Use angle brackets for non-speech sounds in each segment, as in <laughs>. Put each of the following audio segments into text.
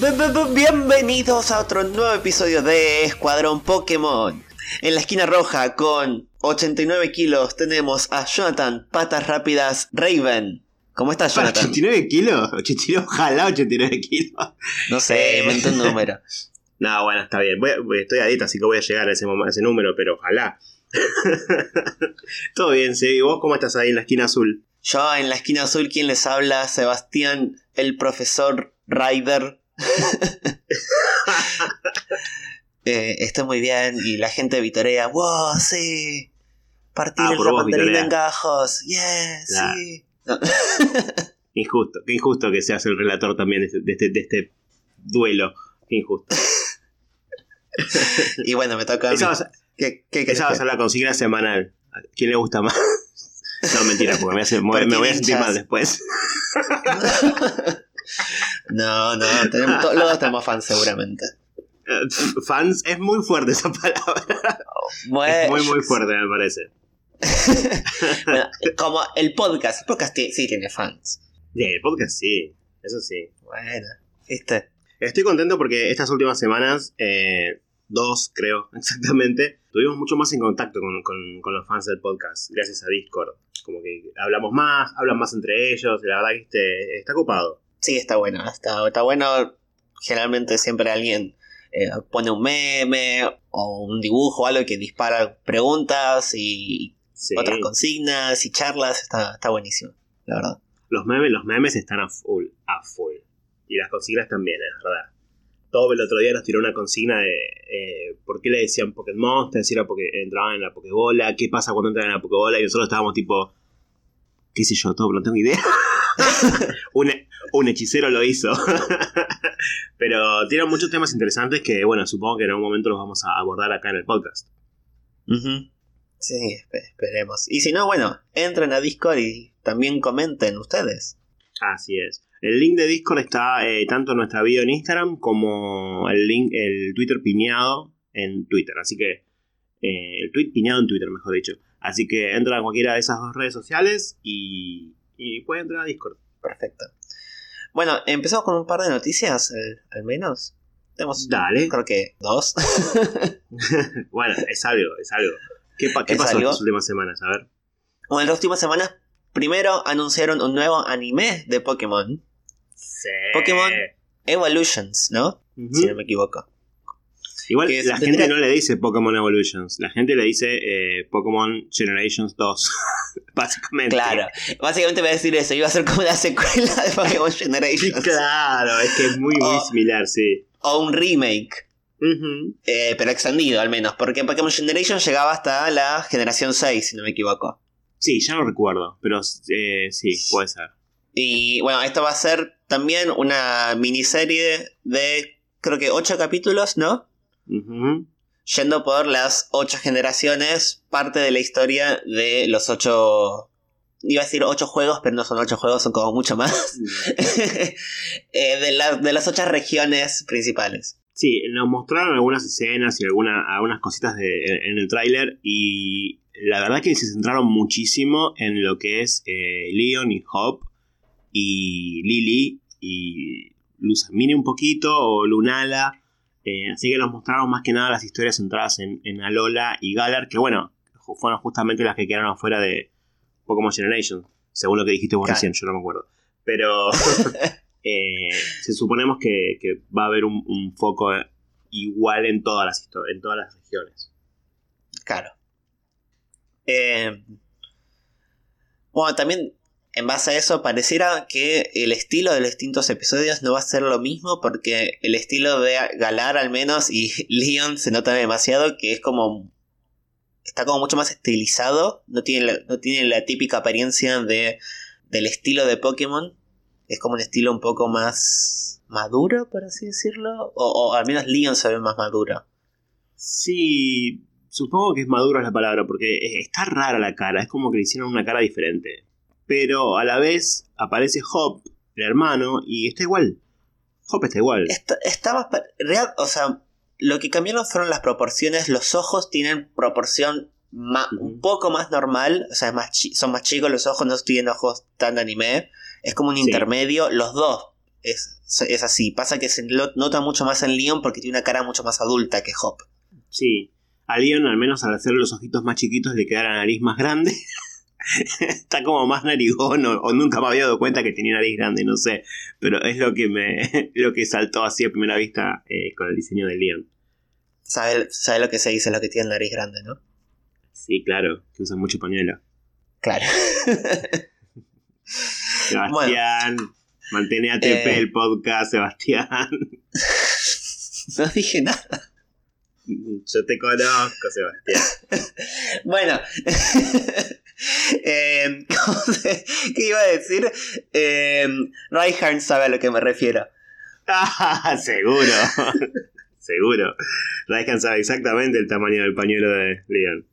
Bienvenidos a otro nuevo episodio de Escuadrón Pokémon. En la esquina roja con 89 kilos tenemos a Jonathan Patas Rápidas Raven. ¿Cómo estás, Jonathan? ¿89 kilos? 89, ojalá 89 kilos. No sé, invento un <laughs> número. no, bueno, está bien. estoy a dieta, así que voy a llegar a ese, a ese número, pero ojalá. <laughs> Todo bien, ¿sí? ¿Y vos cómo estás ahí en la esquina azul? Yo en la esquina azul, ¿quién les habla? Sebastián, el profesor Ryder. <laughs> eh, estoy muy bien y la gente vitorea, wow, sí, partir ah, el mandarín en gajos, yeah, sí. <laughs> injusto, qué injusto que seas el relator también de este, de este, duelo, qué injusto. <laughs> y bueno, me toca a mí. ¿Qué, qué, esa va a la consigna semanal. ¿A quién le gusta más? No, mentira, porque me, hace, me voy a sentir mal después. No, no, tenemos, todos, los tenemos fans seguramente. Fans es muy fuerte esa palabra. es muy, muy fuerte, me parece. <laughs> como el podcast. El podcast sí, tiene fans. Sí, el podcast sí, eso sí. Bueno, ¿viste? Estoy contento porque estas últimas semanas, eh, dos creo <laughs> exactamente, tuvimos mucho más en contacto con, los fans del podcast, gracias a Discord. Como que hablamos más, hablan más entre ellos, la verdad que este, está ocupado. Sí, está bueno, está, está bueno. Generalmente siempre alguien eh, pone un meme o un dibujo o algo que dispara preguntas y otras consignas y charlas. Está, está buenísimo, la verdad. Los memes, los memes están a full, a full. Y las consignas también, es verdad. Todo el otro día nos tiró una consigna de eh, por qué le decían Pokémon, si era porque entraban en la Pokébola, qué pasa cuando entran en la Pokébola, y nosotros estábamos tipo, qué sé yo, todo, no tengo idea. <laughs> <laughs> un, hechicero lo hizo. <laughs> Pero tiene muchos temas interesantes que, bueno, supongo que en algún momento los vamos a abordar acá en el podcast. Sí, esperemos. Y si no, bueno, entren a Discord y también comenten ustedes. Así es. El link de Discord está eh, tanto en nuestra video en Instagram como el link, el Twitter piñado en Twitter. Así que eh, el tweet piñado en Twitter, mejor dicho. Así que entra a cualquiera de esas dos redes sociales y y puede entrar a Discord. Perfecto. Bueno, empezamos con un par de noticias, al menos. Tenemos, Dale. creo que dos. <laughs> bueno, es algo, es algo. ¿Qué, pasó en las últimas semanas? A ver. Bueno, en las últimas semanas, primero anunciaron un nuevo anime de Pokémon. Sí. Pokémon Evolutions, ¿no? Si no me equivoco. Igual la gente no le dice Pokémon Evolutions, la gente le dice eh, Pokémon Generations 2, <laughs> básicamente. Claro, básicamente voy a decir eso, iba a ser como la secuela de Pokémon <laughs> Generations. claro, es que es muy, muy similar, sí. O un remake. Eh, pero extendido al menos, porque Pokémon Generations llegaba hasta la generación 6, si no me equivoco. Sí, ya no recuerdo, pero eh, sí, puede ser. Y bueno, esto va a ser también una miniserie de creo que 8 capítulos, ¿no? Yendo por las ocho generaciones, parte de la historia de los ocho. Iba a decir ocho juegos, pero no son ocho juegos, son como mucho más. <laughs> Eh, de, de las ocho regiones principales. Sí, nos mostraron algunas escenas y alguna, algunas cositas en, el tráiler y la verdad que se centraron muchísimo en lo que es eh, Leon y Hop y Lily y Luzamine un poquito o Lunala eh, así que nos mostraron más que nada las historias centradas en, Alola y Galar, que bueno, fueron justamente las que quedaron afuera de Pokémon Generation, según lo que dijiste vos recién, yo no me acuerdo. Pero <laughs> eh, se suponemos que, va a haber un, foco igual en todas las, en todas las regiones. Claro. Eh, bueno, también en base a eso, pareciera que el estilo de los distintos episodios no va a ser lo mismo, porque el estilo de Galar al menos y <laughs> Leon se nota demasiado que es como... Está como mucho más estilizado, no tiene la, no tiene la típica apariencia de, del estilo de Pokémon, es como un estilo un poco más maduro, por así decirlo, o, o al menos Leon se ve más maduro. Sí, supongo que es maduro la palabra, porque está rara la cara, es como que le hicieron una cara diferente pero a la vez aparece Hop, el hermano, y está igual. Hop está igual. Está, real, o sea, lo que cambiaron fueron las proporciones. Los ojos tienen proporción un poco más normal, o sea, más son más chicos los ojos, no tienen ojos tan de anime. Es como un intermedio. Los dos es, es así. Pasa que se nota mucho más en Leon porque tiene una cara mucho más adulta que Hop. Sí. A Leon, al menos al hacerle los ojitos más chiquitos, le queda la nariz más grande. <laughs> <laughs> Está como más narigón, o, o nunca me había dado cuenta que tenía nariz grande, no sé. Pero es lo que me <laughs> lo que saltó así a primera vista eh, con el diseño de Leon. ¿Sabe, sabe lo que se dice lo que tiene nariz grande, no? Sí, claro, que usan mucho pañuelo. Claro. <laughs> Sebastián, mantén ATP Eh. el podcast, Sebastián. no dije nada. Yo te conozco, Sebastián. Bueno. Eh, <laughs> ¿cómo se- ¿Qué iba a decir? Eh, Reinhardt sabe a lo que me refiero. Ah, <laughs> seguro. <laughs> seguro. Raikan sabe exactamente el tamaño del pañuelo de Leon.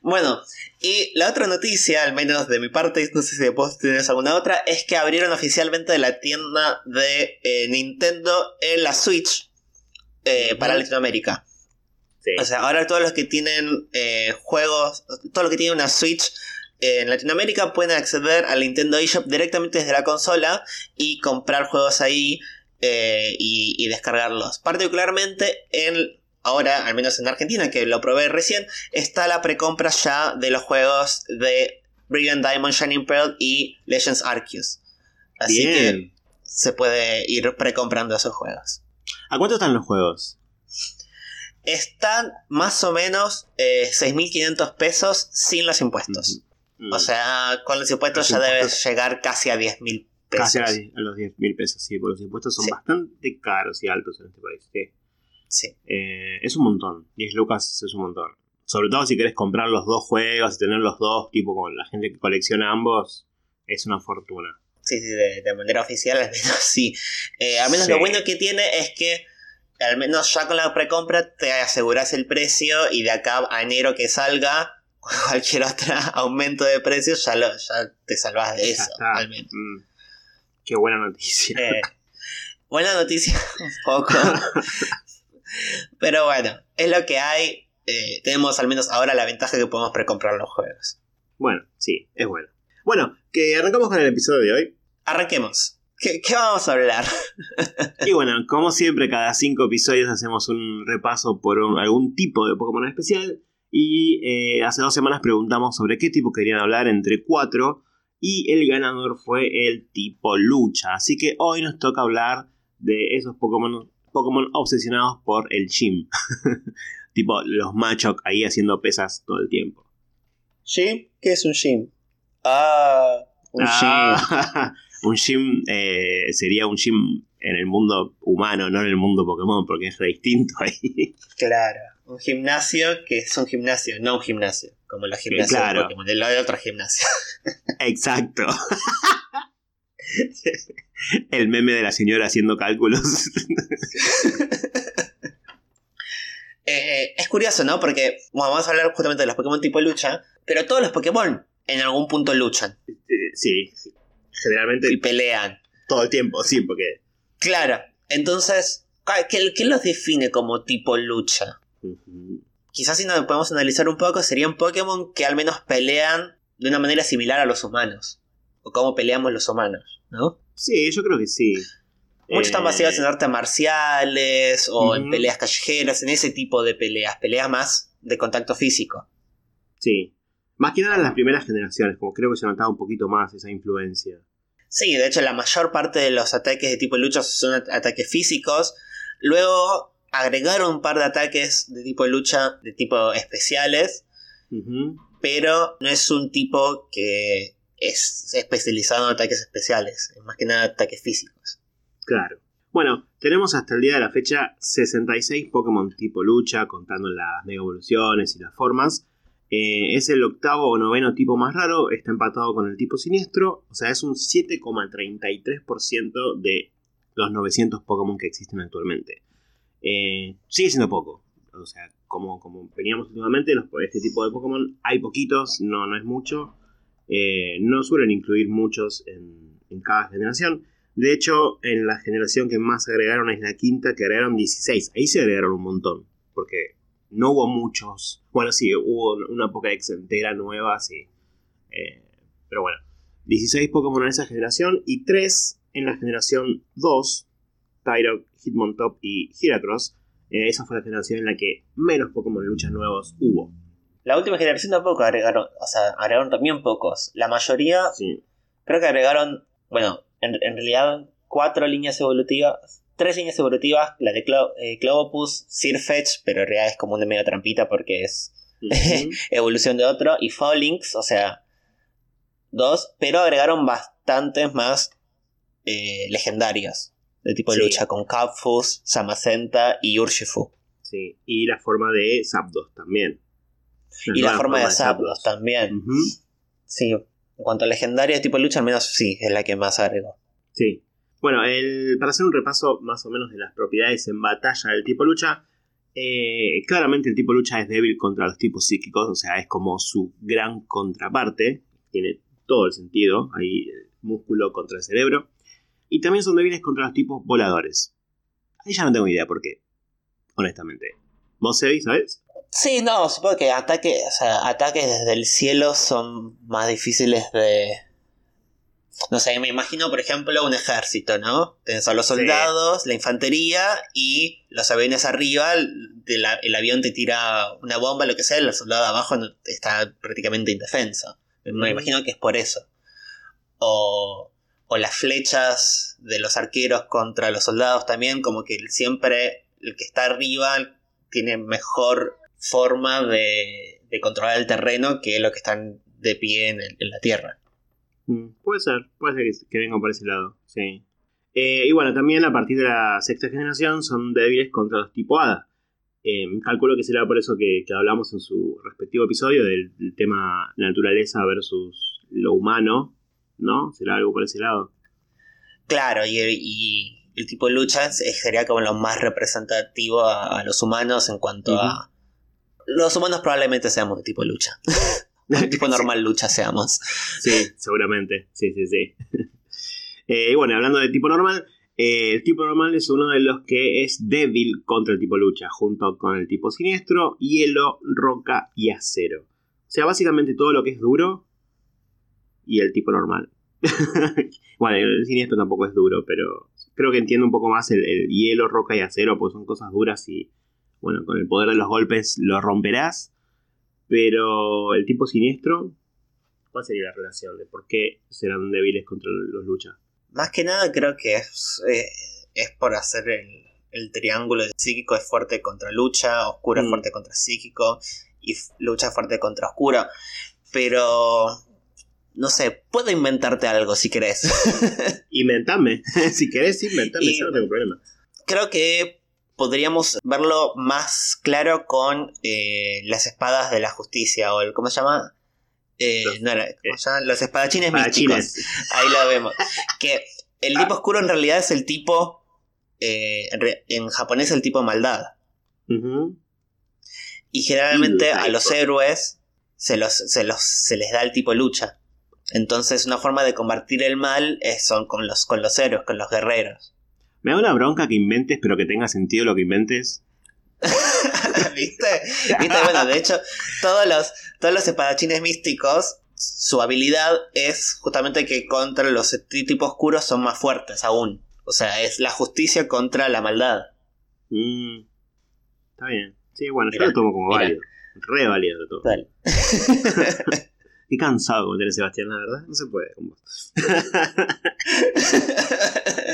Bueno, y la otra noticia, al menos de mi parte, no sé si vos tenés alguna otra, es que abrieron oficialmente la tienda de eh, Nintendo en la Switch eh, para. Latinoamérica. Sí. O sea, ahora todos los que tienen eh, juegos, todos los que tienen una Switch eh, en Latinoamérica pueden acceder al Nintendo eShop directamente desde la consola y comprar juegos ahí eh, y, y descargarlos. Particularmente en, ahora, al menos en Argentina, que lo probé recién, está la precompra ya de los juegos de Brilliant Diamond, Shining Pearl y Legends Arceus. Así que se puede ir precomprando esos juegos. ¿A cuánto están los juegos? Están más o menos eh, 6.500 pesos sin los impuestos. Mm. O sea, con los impuestos Los ya debes llegar casi a 10.000 pesos. Casi a, die- a los 10 mil pesos, sí, porque los impuestos son Sí. bastante caros y altos en este país. sí. Sí. Eh, es un montón. 10 lucas es un montón. Sobre todo si querés comprar los dos juegos y tener los dos, tipo con la gente que colecciona ambos, es una fortuna. Sí, sí, de, de manera oficial al menos <laughs> sí. Eh, al menos Sí. lo bueno que tiene es que al menos ya con la precompra te aseguras el precio y de acá a enero que salga <laughs> cualquier otro aumento de precios ya, lo, ya te salvas de eso. Al menos. Mm. Qué buena noticia. Eh, buena noticia, <laughs> un poco. <laughs> Pero bueno, es lo que hay. Eh, tenemos al menos ahora la ventaja que podemos precomprar los juegos. Bueno, sí, es bueno. Bueno, que arrancamos con el episodio de hoy. Arranquemos. ¿Qué, qué vamos a hablar? Y bueno, como siempre, cada cinco episodios hacemos un repaso por un- algún tipo de Pokémon especial. Y eh, hace dos semanas preguntamos sobre qué tipo querían hablar entre cuatro. Y el ganador fue el tipo lucha. Así que hoy nos toca hablar de esos Pokémon, Pokémon obsesionados por el gym. <laughs> tipo los Machok ahí haciendo pesas todo el tiempo. ¿Gym? ¿Qué es un gym? Ah, un gym. <laughs> Un gym eh, sería un gym en el mundo humano, no en el mundo Pokémon, porque es re distinto <laughs> ahí. Claro. Un gimnasio que es un gimnasio, no un gimnasio. Como los gimnasios claro. de Pokémon, de lo de otro gimnasio. <laughs> Exacto. El meme de la señora haciendo cálculos. <laughs> Eh, es curioso, ¿no? Porque bueno, vamos a hablar justamente de los Pokémon tipo lucha, pero todos los Pokémon en algún punto luchan Eh, sí, generalmente y pelean. todo el tiempo, sí, porque... Claro, entonces, ¿qué, qué los define como tipo lucha? Quizás si nos podemos analizar un poco, serían Pokémon que al menos pelean de una manera similar a los humanos. O cómo peleamos los humanos, ¿no? Sí, yo creo que sí. Muchos están Eh, basados en artes marciales o en peleas callejeras, en ese tipo de peleas, peleas más de contacto físico. Sí. Más que nada en las primeras generaciones, como creo que se notaba un poquito más esa influencia. Sí, de hecho la mayor parte de los ataques de tipo lucha son at- ataques físicos. Luego agregaron un par de ataques de tipo lucha, de tipo especiales, pero no es un tipo que es especializado en ataques especiales, es más que nada ataques físicos. Claro. Bueno, tenemos hasta el día de la fecha 66 Pokémon tipo lucha, contando las mega evoluciones y las formas. Eh, es el octavo o noveno tipo más raro, está empatado con el tipo siniestro, o sea, es un 7,33% de los 900 Pokémon que existen actualmente. Eh, sigue siendo poco, o sea, como, veníamos últimamente, este tipo de Pokémon hay poquitos, no, no es mucho. Eh, no suelen incluir muchos en, en cada generación. De hecho, en la generación que más agregaron es la quinta, que agregaron 16. Ahí se agregaron un montón, porque no hubo muchos. Bueno, sí, hubo una Pokédex entera nueva, sí. Eh, pero bueno, 16 Pokémon en esa generación y 3 en la generación 2, Tyrok, Hitmontop y Heracross. Eh, esa fue la generación en la que menos Pokémon de luchas nuevos hubo. La última generación tampoco agregaron, o sea, agregaron también pocos. La mayoría, creo que agregaron, bueno, en, realidad cuatro líneas evolutivas, tres líneas evolutivas, la de eh, Clovopus, Sirfetch, pero en realidad es como una media trampita porque es <laughs> evolución de otro, y Fallings, o sea, dos, pero agregaron bastantes más eh, legendarios de tipo de lucha, con Capfus, Samacenta y Urshifu. Sí, y la forma de Zapdos también. y la forma, de Zapdos, también. Sí, en cuanto a legendaria de tipo de lucha, al menos sí, es la que más agregó. Sí. Bueno, el, para hacer un repaso más o menos de las propiedades en batalla del tipo lucha, eh, claramente el tipo lucha es débil contra los tipos psíquicos, o sea, es como su gran contraparte, tiene todo el sentido, hay músculo contra el cerebro, y también son débiles contra los tipos voladores. Ahí ya no tengo idea por qué, honestamente. ¿Vos, Sebi, sabes? Sí, no, supongo que ataques desde el cielo son más difíciles de, no sé, me imagino, por ejemplo, un ejército, ¿no? Tenés a los soldados, la infantería y los aviones arriba, el avión te tira una bomba, lo que sea, el soldado abajo está prácticamente indefenso. Me imagino que es por eso. O, o las flechas de los arqueros contra los soldados también, como que siempre el que está arriba tiene mejor forma de, controlar el terreno que los que están de pie en la tierra. Mm, puede ser, puede ser que, vengan por ese lado, sí. Eh, y bueno, también a partir de la sexta generación son débiles contra los tipo Hada. Em, calculo que será por eso que, hablamos en su respectivo episodio del, tema naturaleza versus lo humano, ¿no? Será algo por ese lado. Claro, y, el tipo de lucha sería como lo más representativo a, los humanos en cuanto a... Los humanos probablemente seamos de tipo de lucha. <laughs> El <laughs> tipo normal lucha seamos. Sí, seguramente. Sí, sí, sí. <laughs> Eh, y bueno, hablando de tipo normal, eh, el tipo normal es uno de los que es débil contra el tipo lucha, junto con el tipo siniestro, hielo, roca y acero. O sea, básicamente todo lo que es duro y el tipo normal. <laughs> bueno, el siniestro tampoco es duro, pero creo que entiendo un poco más el, el hielo, roca y acero, porque son cosas duras y, bueno, con el poder de los golpes lo romperás. Pero el tipo siniestro, ¿cuál sería la relación de por qué serán débiles contra los luchas? Más que nada creo que es, eh, es por hacer el, el, triángulo psíquico es fuerte contra lucha, oscuro es mm. fuerte contra psíquico y lucha fuerte contra oscuro. Pero no sé, puedo inventarte algo si querés. <laughs> Inventame. <laughs> si querés, inventame, yo no tengo problema. Creo que podríamos verlo más claro con eh, las espadas de la justicia o el, ¿cómo se llama? Eh, no era, ¿cómo se llama? Los espadachines, místicos. Ahí lo vemos. Que el tipo oscuro en realidad es el tipo, eh, en japonés el tipo maldad. Y generalmente a los héroes se, los, se, los, se les da el tipo lucha. Entonces una forma de combatir el mal es, son con los, con los héroes, con los guerreros. Me da una bronca que inventes, pero que tenga sentido lo que inventes. <laughs> ¿Viste? ¿Viste? Bueno, de hecho, todos los, todos los espadachines místicos, su habilidad es justamente que contra los tipos oscuros son más fuertes aún. O sea, es la justicia contra la maldad. Mm, está bien. Sí, bueno, yo lo tomo como válido. Re válido todo. Dale. <laughs> Qué cansado como tiene Sebastián, la verdad. No se puede <laughs>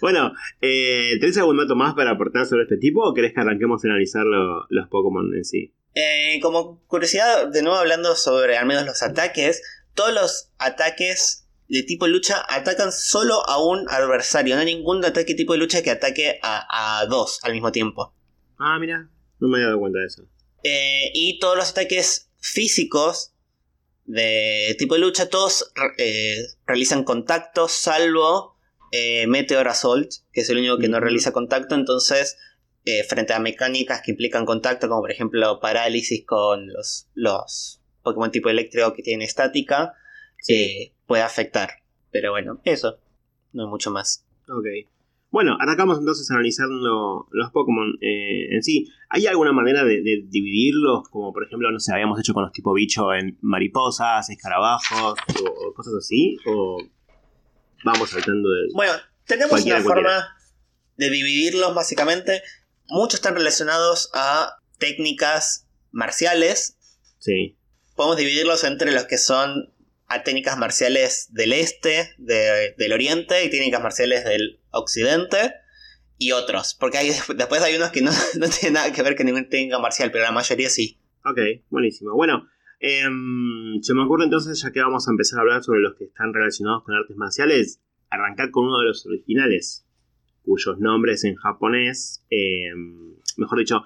Bueno, eh, ¿tenés algún dato más para aportar sobre este tipo o querés que arranquemos a analizar los Pokémon en sí? Eh, como curiosidad, de nuevo hablando sobre al menos los ataques, todos los ataques de tipo lucha atacan solo a un adversario, no hay ningún ataque tipo de lucha que ataque a, dos al mismo tiempo. Ah, mira, no me había dado cuenta de eso. Eh, y todos los ataques físicos de tipo de lucha, todos realizan contacto, salvo eh, Meteor Assault, que es el único que no realiza contacto, entonces eh, frente a mecánicas que implican contacto, como por ejemplo parálisis con los, los Pokémon tipo eléctrico que tienen estática, eh, puede afectar. Pero bueno, eso, no hay mucho más. Ok. Bueno, arrancamos entonces analizando los Pokémon eh, en sí. ¿Hay alguna manera de, de, dividirlos? Como por ejemplo, no sé, habíamos hecho con los tipo bicho en mariposas, escarabajos o, o cosas así. ¿O vamos saltando de.? Bueno, tenemos una forma de dividirlos básicamente. Muchos están relacionados a técnicas marciales. Sí. Podemos dividirlos entre los que son a técnicas marciales del este, de- del oriente y técnicas marciales del occidente y otros. Porque hay, <laughs> después hay unos que no, <laughs> no tienen nada que ver con ninguna técnica marcial, pero la mayoría sí. Ok, buenísimo. Bueno, em, se me ocurre entonces, ya que vamos a empezar a hablar sobre los que están relacionados con artes marciales, arrancar con uno de los originales, cuyos nombres en japonés, em, mejor dicho,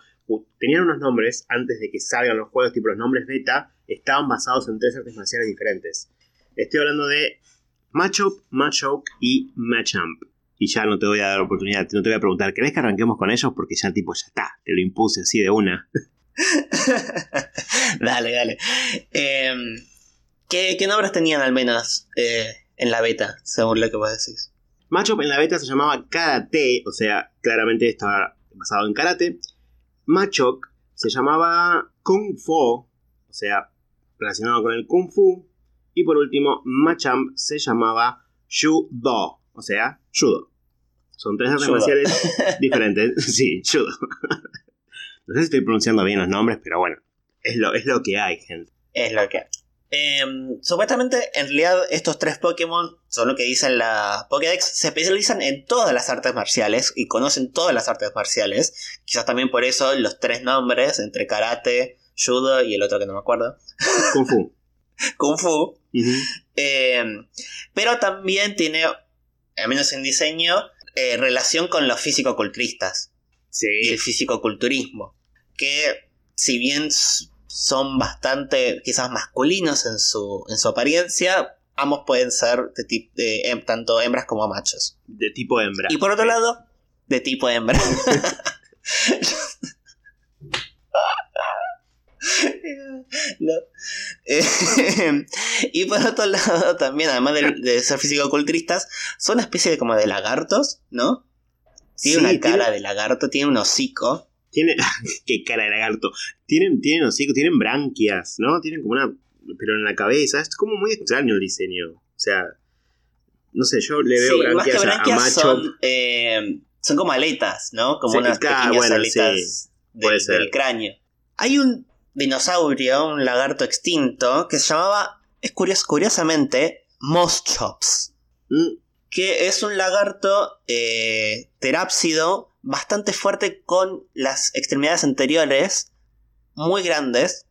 tenían unos nombres antes de que salgan los juegos, tipo los nombres beta, estaban basados en tres artes marciales diferentes. Estoy hablando de Machop, Machoke y Machamp. Y ya no te voy a dar oportunidad, no te voy a preguntar, ¿querés que arranquemos con ellos? Porque ya tipo ya está, te lo impuse así de una. <laughs> <laughs> dale, dale. Em, ¿qué, qué nombres tenían al menos eh, en la beta, según lo que vos decís? Machop en la beta se llamaba Karate, o sea, claramente estaba basado en karate. Machok se llamaba Kung Fu, o sea, relacionado con el Kung Fu. Y por último, Machamp se llamaba Judo, o sea, Judo. Son tres artes marciales <laughs> diferentes. <laughs> Sí, Judo. No sé si estoy pronunciando bien los nombres, pero bueno, es lo, es lo que hay, gente. Es lo que. Em, supuestamente, en realidad, estos tres Pokémon son lo que dicen la Pokédex. Se especializan en todas las artes marciales y conocen todas las artes marciales. Quizás también por eso los tres nombres, entre karate, judo y el otro que no me acuerdo, <laughs> Kung Fu. kung fu. Em, pero también tiene, al menos en diseño, eh, relación con los físico-culturistas y el Sí, fisicoculturismo, que si bien son bastante quizás masculinos en su, en su apariencia, ambos pueden ser de tip- hem- tanto hembras como machos. de tipo hembra. Y por otro lado, de tipo hembra. <laughs> <laughs> No. Eh, <laughs> y por otro lado, también, además de, de ser fisicoculturistas, son una especie de como de lagartos, ¿no? Tiene Sí, una cara tiene- de lagarto, tiene un hocico. Tiene. <laughs> qué cara de lagarto. Tienen, tienen hocico, tienen branquias, ¿no? Tienen como una. Pero en la cabeza. Es como muy extraño el diseño. O sea. No sé, yo le veo Sí, más que branquias, a- Macho. son, eh, son como aletas, ¿no? Como Sí, unas pequeñas bueno, aletas del cráneo. Hay un dinosaurio, un lagarto extinto, que se llamaba, es curios- curiosamente, Moschops. Mm, que es un lagarto eh, terápsido bastante fuerte con las extremidades anteriores muy grandes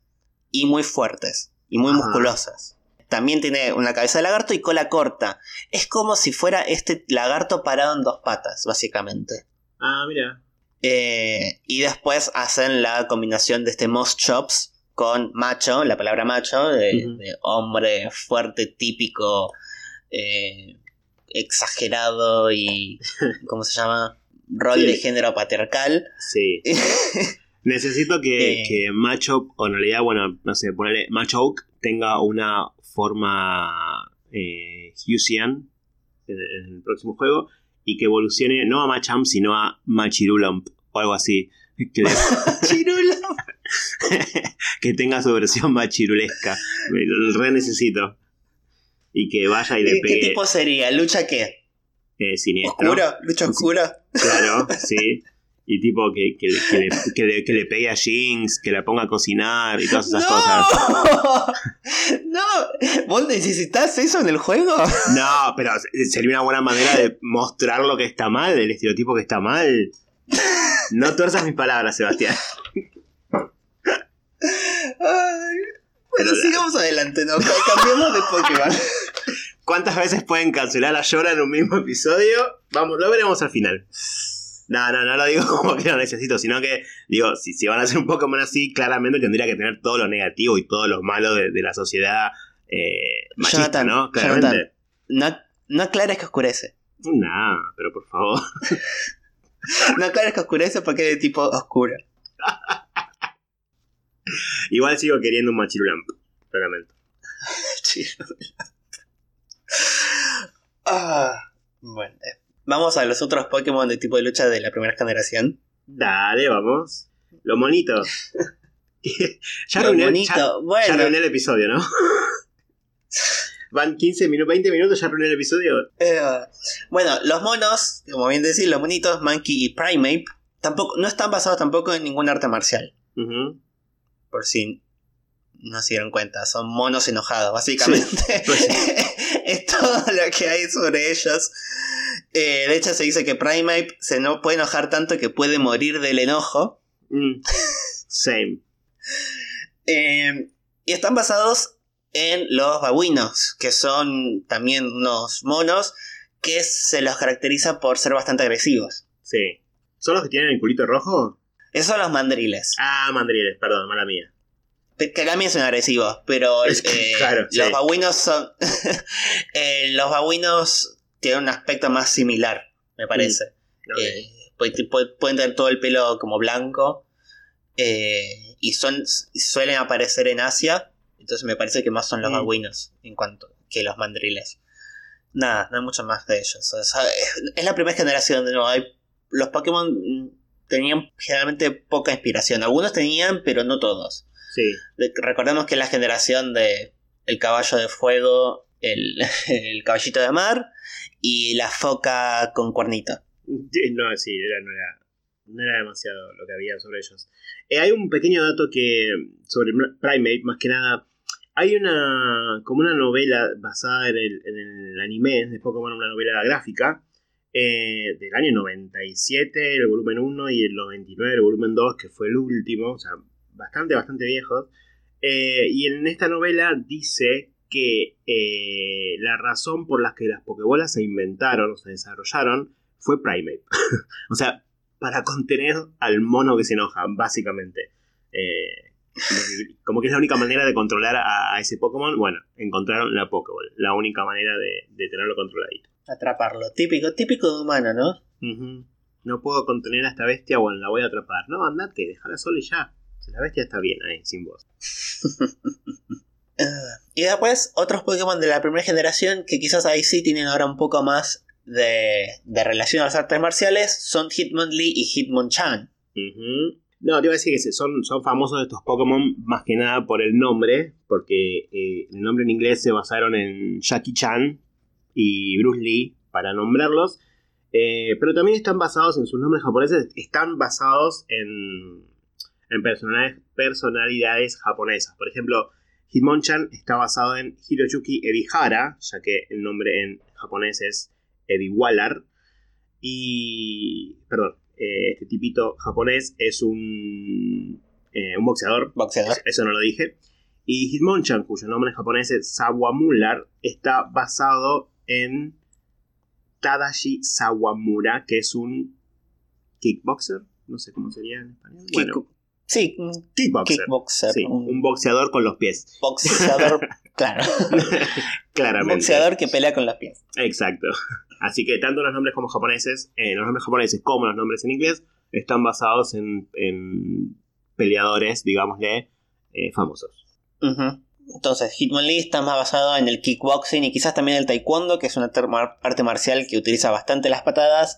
y muy fuertes y muy Ajá. musculosas. También tiene una cabeza de lagarto y cola corta. Es como si fuera este lagarto parado en dos patas, básicamente. Ah, mira. Eh, y después hacen la combinación de este Moss Chops con macho, la palabra macho, de hombre fuerte, típico, eh, exagerado y. <laughs> ¿Cómo se llama? Rol Sí. de género patriarcal. Sí. <laughs> Necesito que, Eh. que Macho, o en realidad, bueno, no sé, ponerle Machoke tenga una forma eh, Husian en, en el próximo juego y que evolucione no a Machamp, sino a Machirulump o algo así. Que, <laughs> que tenga su versión machirulesca. Lo re necesito. Y que vaya y le ¿Qué pegue tipo sería? ¿Lucha qué? eh, siniestro. ¿Oscuro? ¿Lucha oscura? Claro, <laughs> sí. Y tipo que, que, que le, que, le, que le pegue a Jinx, que la ponga a cocinar y todas esas cosas. <laughs> ¡No! ¿Vos necesitas eso en el juego? <laughs> No, pero sería una buena manera de mostrar lo que está mal, el estereotipo que está mal. No tuerzas mis palabras, Sebastián. Ay, bueno, Pero- sigamos adelante, ¿no? Ca- Cambiemos de Pokémon. ¿Cuántas veces pueden cancelar a Llora en un mismo episodio? Vamos, lo veremos al final. No, no, no lo digo <laughs> como que lo necesito, sino que, digo, si, si van a hacer un Pokémon así, claramente tendría que tener todo lo negativo y todo lo malo de, de la sociedad eh, machista, Jonathan, ¿no? Claramente. Jonathan. No, no aclares que oscurece. No, pero por favor. <laughs> No aclares que oscurece porque es de tipo oscura. Igual sigo queriendo un Machirulamp, claramente. <laughs> <laughs> ah, bueno, eh, Vamos a los otros Pokémon de tipo de lucha de la primera generación. Dale, vamos. Los monitos. <laughs> <laughs> ya, ya- bueno. el episodio, ¿no? Van 15 minutos, 20 minutos, ya arruiné el episodio. Eh, bueno, los monos, como bien decís, los monitos, Monkey y Primeape, tampoco, no están basados tampoco en ningún arte marcial. Por si no se dieron cuenta. Son monos enojados, básicamente. pues es <laughs> todo lo que hay sobre ellos. Eh, de hecho, se dice que Primeape se no puede enojar tanto que puede morir del enojo. Mm. Same. Eh, y están basados en los babuinos, que son también unos monos que se los caracteriza por ser bastante agresivos. Sí. ¿Son los que tienen el culito rojo? Esos son los mandriles. Ah, mandriles, perdón, mala mía. Que también son agresivos, pero Es que, eh, claro, los sí. babuinos son. <laughs> eh, los babuinos tienen un aspecto más similar, me parece. Ok. Eh, pu- pu- pueden tener todo el pelo como blanco. y son suelen aparecer en Asia. Entonces me parece que más son los Mm. babuinos en cuanto que los mandriles. Nada, no hay mucho más de ellos. O sea, es, es la primera generación de nuevo. Hay, los Pokémon mm, tenían generalmente poca inspiración. Algunos tenían, pero no todos. Sí. De- Recordemos que es la generación de el caballo de fuego, el, <laughs> el caballito de mar y la foca con cuernito. No, sí, era, no, era, no era demasiado lo que había sobre ellos. Eh, hay un pequeño dato que sobre Primate, más que nada. Hay una como una novela basada en el, en el anime de Pokémon, una novela gráfica eh, del año 97, el volumen 1, y el 99, el volumen 2, que fue el último, o sea, bastante, bastante viejos. Eh, y en esta novela dice que eh, la razón por la que las Pokébolas se inventaron o se desarrollaron fue Primate. <laughs> o sea, para contener al mono que se enoja, básicamente. Eh, como, que, como que es la única manera de controlar a, a ese Pokémon. Bueno, encontraron la Pokéball, la única manera de, de tenerlo controladito. Atraparlo. Típico, típico de humano, ¿no? No puedo contener a esta bestia, bueno, la voy a atrapar. No, andate, déjala sola y ya. La bestia está bien ahí, sin. Ah, <laughs> y después, otros Pokémon de la primera generación que quizás ahí sí tienen ahora un poco más de, de relación a las artes marciales son Hitmonlee y Hitmonchan. No, te iba a decir que son, son famosos estos Pokémon más que nada por el nombre, porque eh, el nombre en inglés se basaron en Jackie Chan y Bruce Lee para nombrarlos, eh, pero también están basados en sus nombres japoneses, están basados en, en personalidades, personalidades japonesas. Por ejemplo, Hitmonchan está basado en Hiroyuki Ebihara, ya que el nombre en japonés es Ebiwalar. Y. Perdón, eh, este tipito japonés es un. eh, un boxeador. Boxeador. Eso no lo dije. Y Hitmonchan, cuyo nombre en japonés es Sawamular, está basado en Tadashi Sawamura, que es un kickboxer. No sé cómo sería en español. Bueno, sí, un kickboxer. kickboxer. Sí, un un boxeador con los pies. boxeador, <laughs> claro. <laughs> Un Claramente. boxeador que pelea con los pies. Exacto. <laughs> Así que tanto los nombres como japoneses, eh, los nombres japoneses como los nombres en inglés, están basados en, en peleadores, digámosle, eh, famosos. Ujú. Entonces, Hitmonlee está más basado en el kickboxing y quizás también el taekwondo, que es una arte marcial que utiliza bastante las patadas.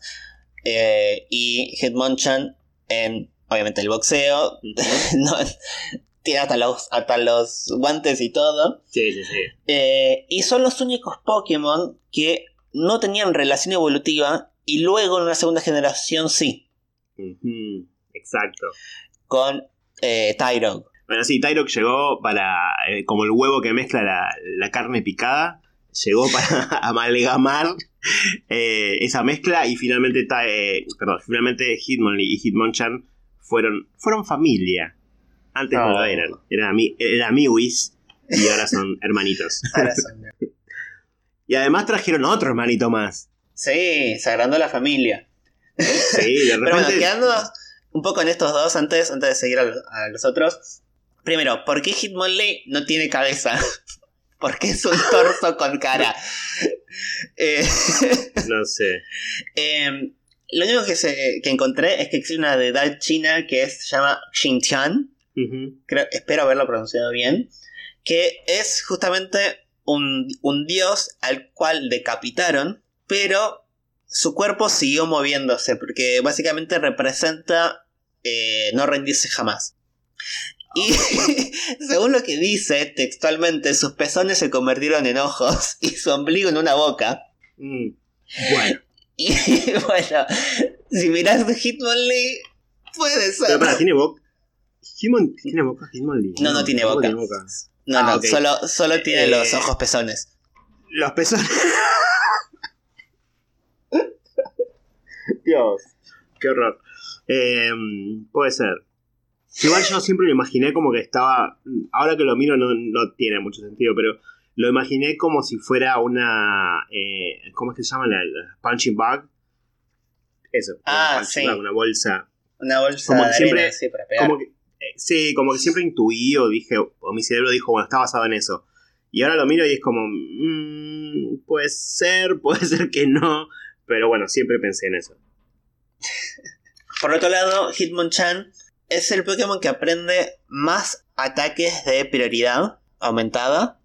eh, y Hitmonchan en, obviamente, el boxeo. <laughs> No, tiene hasta los, hasta los guantes y todo. Sí, sí, sí. Eh, y son los únicos Pokémon que no tenían relación evolutiva y luego en una segunda generación sí, Exacto. con eh, Tyrogue. Bueno, sí, Tyrok llegó para, eh, como el huevo que mezcla la, la carne picada, llegó <laughs> para amalgamar eh, esa mezcla y finalmente, eh, perdón, finalmente Hitmonlee y Hitmonchan fueron, fueron familia. Antes no Oh. lo eran, eran, ami- eran amiguis y ahora son <laughs> hermanitos. Ahora son- <laughs> Y además trajeron otro hermanito más. sí, se agrandó la familia. Sí, de <laughs> Pero bueno, repente. quedando un poco en estos dos antes, antes de seguir a, lo- a los otros. Primero, ¿por qué Hitmonlee no tiene cabeza? ¿Por qué es un torso con cara? Eh, No sé. eh, lo único que, se, que encontré es que existe una deidad china que es- se llama Xintian. Ujú. creo- espero haberlo pronunciado bien, que es justamente un, un dios al cual decapitaron, pero su cuerpo siguió moviéndose, porque básicamente representa eh, no rendirse jamás. Y <laughs> según lo que dice textualmente, sus pezones se convirtieron en ojos y su ombligo en una boca. Mm, Bueno. <laughs> Y bueno, si miras Hitmonlee, puede ser. Pero para, ¿tiene boca? Hitmon, ¿Tiene boca Hitmonlee? No, no tiene tampoco boca. No, Ah, no, solo, solo tiene Eh, los ojos pezones. Los pezones. <laughs> Dios, qué horror. Eh, puede ser. Igual yo siempre lo imaginé como que estaba. Ahora que lo miro no, no tiene mucho sentido, pero lo imaginé como si fuera una. eh, ¿Cómo es que se llama? La, la punching bag. Eso. Ah, una sí. bag, una bolsa. Una bolsa como de que siempre- arena, sí, para pegar. Como que, eh, sí, como que siempre intuí o dije, o mi cerebro dijo, bueno, está basado en eso. Y ahora lo miro y es como, mm, puede ser, <laughs> puede ser que no, pero bueno, siempre pensé en eso. <laughs> Por otro lado, Hitmonchan es el Pokémon que aprende más ataques de prioridad aumentada.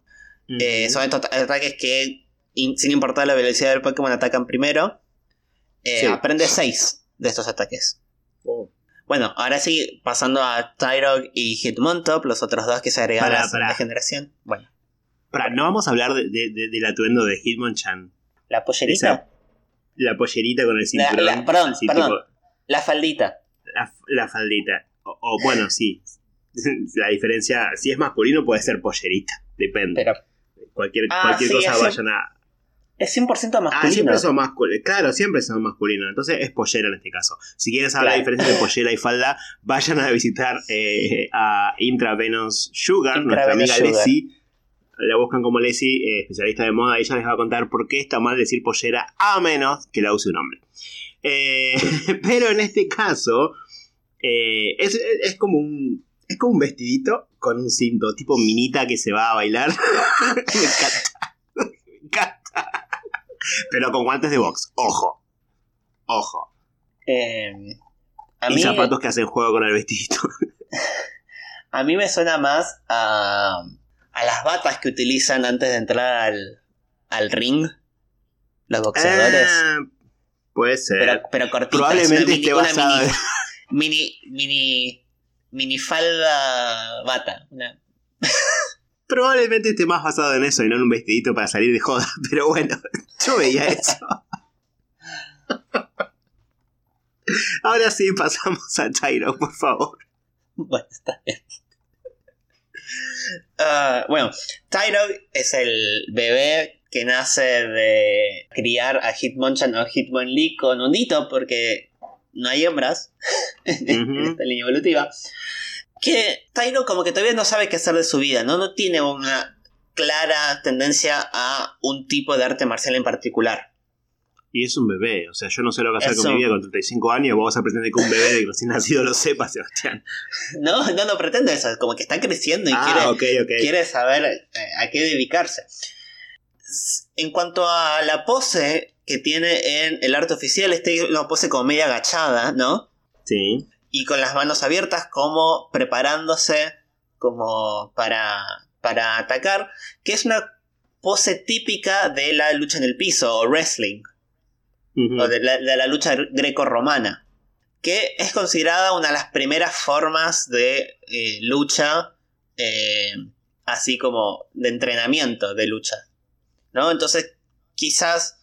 Eh, son estos ata- ataques que, in- sin importar la velocidad del Pokémon, atacan primero. Eh, Sí. Aprende 6 de estos ataques. Oh. Bueno, ahora sí, pasando a Tyrog y Hitmontop, los otros dos que se agregaron a la generación. Bueno, no vamos a hablar de- de- de- del atuendo de Hitmonchan. la pollerita, Esa- La pollerita con el La- cinturón. la- perdón, así perdón. tipo, la faldita. la, la faldita. O, o, bueno, sí. <laughs> La diferencia, si es masculino puede ser pollerita, depende. Pero cualquier Ah, cualquier sí, cosa vayan a, es 100% Ah, masculino. siempre son masculinos. Claro, siempre son masculinos. Entonces es pollera en este caso. Si quieren saber la diferencia de <laughs> pollera y falda, vayan a visitar eh, a Intravenous Sugar, nuestra amiga. Leslie. La buscan como Leslie, eh, especialista de moda. Ella les va a contar por qué está mal decir pollera, a menos que la use un hombre. Eh, <laughs> pero en este caso, eh, es, es como un. Es como un vestidito con un cinto, tipo minita que se va a bailar. <laughs> Me encanta. Me encanta. Pero con guantes de box. Ojo. Ojo. Eh, a, y mí, zapatos que hacen juego con el vestidito. <laughs> a mí me suena más a, a las batas que utilizan antes de entrar al, al ring. Los boxeadores. Eh, puede ser. pero, pero cortitas. Probablemente una mini- esté basada mini, mini, mini falda bata. Una- Probablemente esté más basado en eso y no en un vestidito para salir de joda. <laughs> Pero bueno, yo veía eso. Ahora sí pasamos a Tyro, por favor. Bueno, está bien. Ah, bueno, Tyrog es el bebé que nace de criar a Hitmonchan o Hitmonlee con un dito porque no hay hembras <laughs> en esta línea evolutiva. Que Tyro como que todavía no sabe qué hacer de su vida, ¿no? No tiene una clara tendencia a un tipo de arte marcial en particular. Y es un bebé, o sea, yo no sé lo que hacer con mi vida con 35 años. Vos vas a pretender que un bebé de recién nacido lo sepa, Sebastián. <laughs> No, no, no pretende eso, como que está creciendo y quiere, Ah, quiere saber eh, a qué dedicarse. En cuanto a la pose que tiene en el arte oficial, este una pose como media agachada, ¿no? Sí. Y con las manos abiertas, como preparándose como para, para atacar, que es una pose típica de la lucha en el piso o wrestling, o de la, de la lucha greco-romana, que es considerada una de las primeras formas de eh, lucha, eh, así como de entrenamiento de lucha. ¿no? Entonces, quizás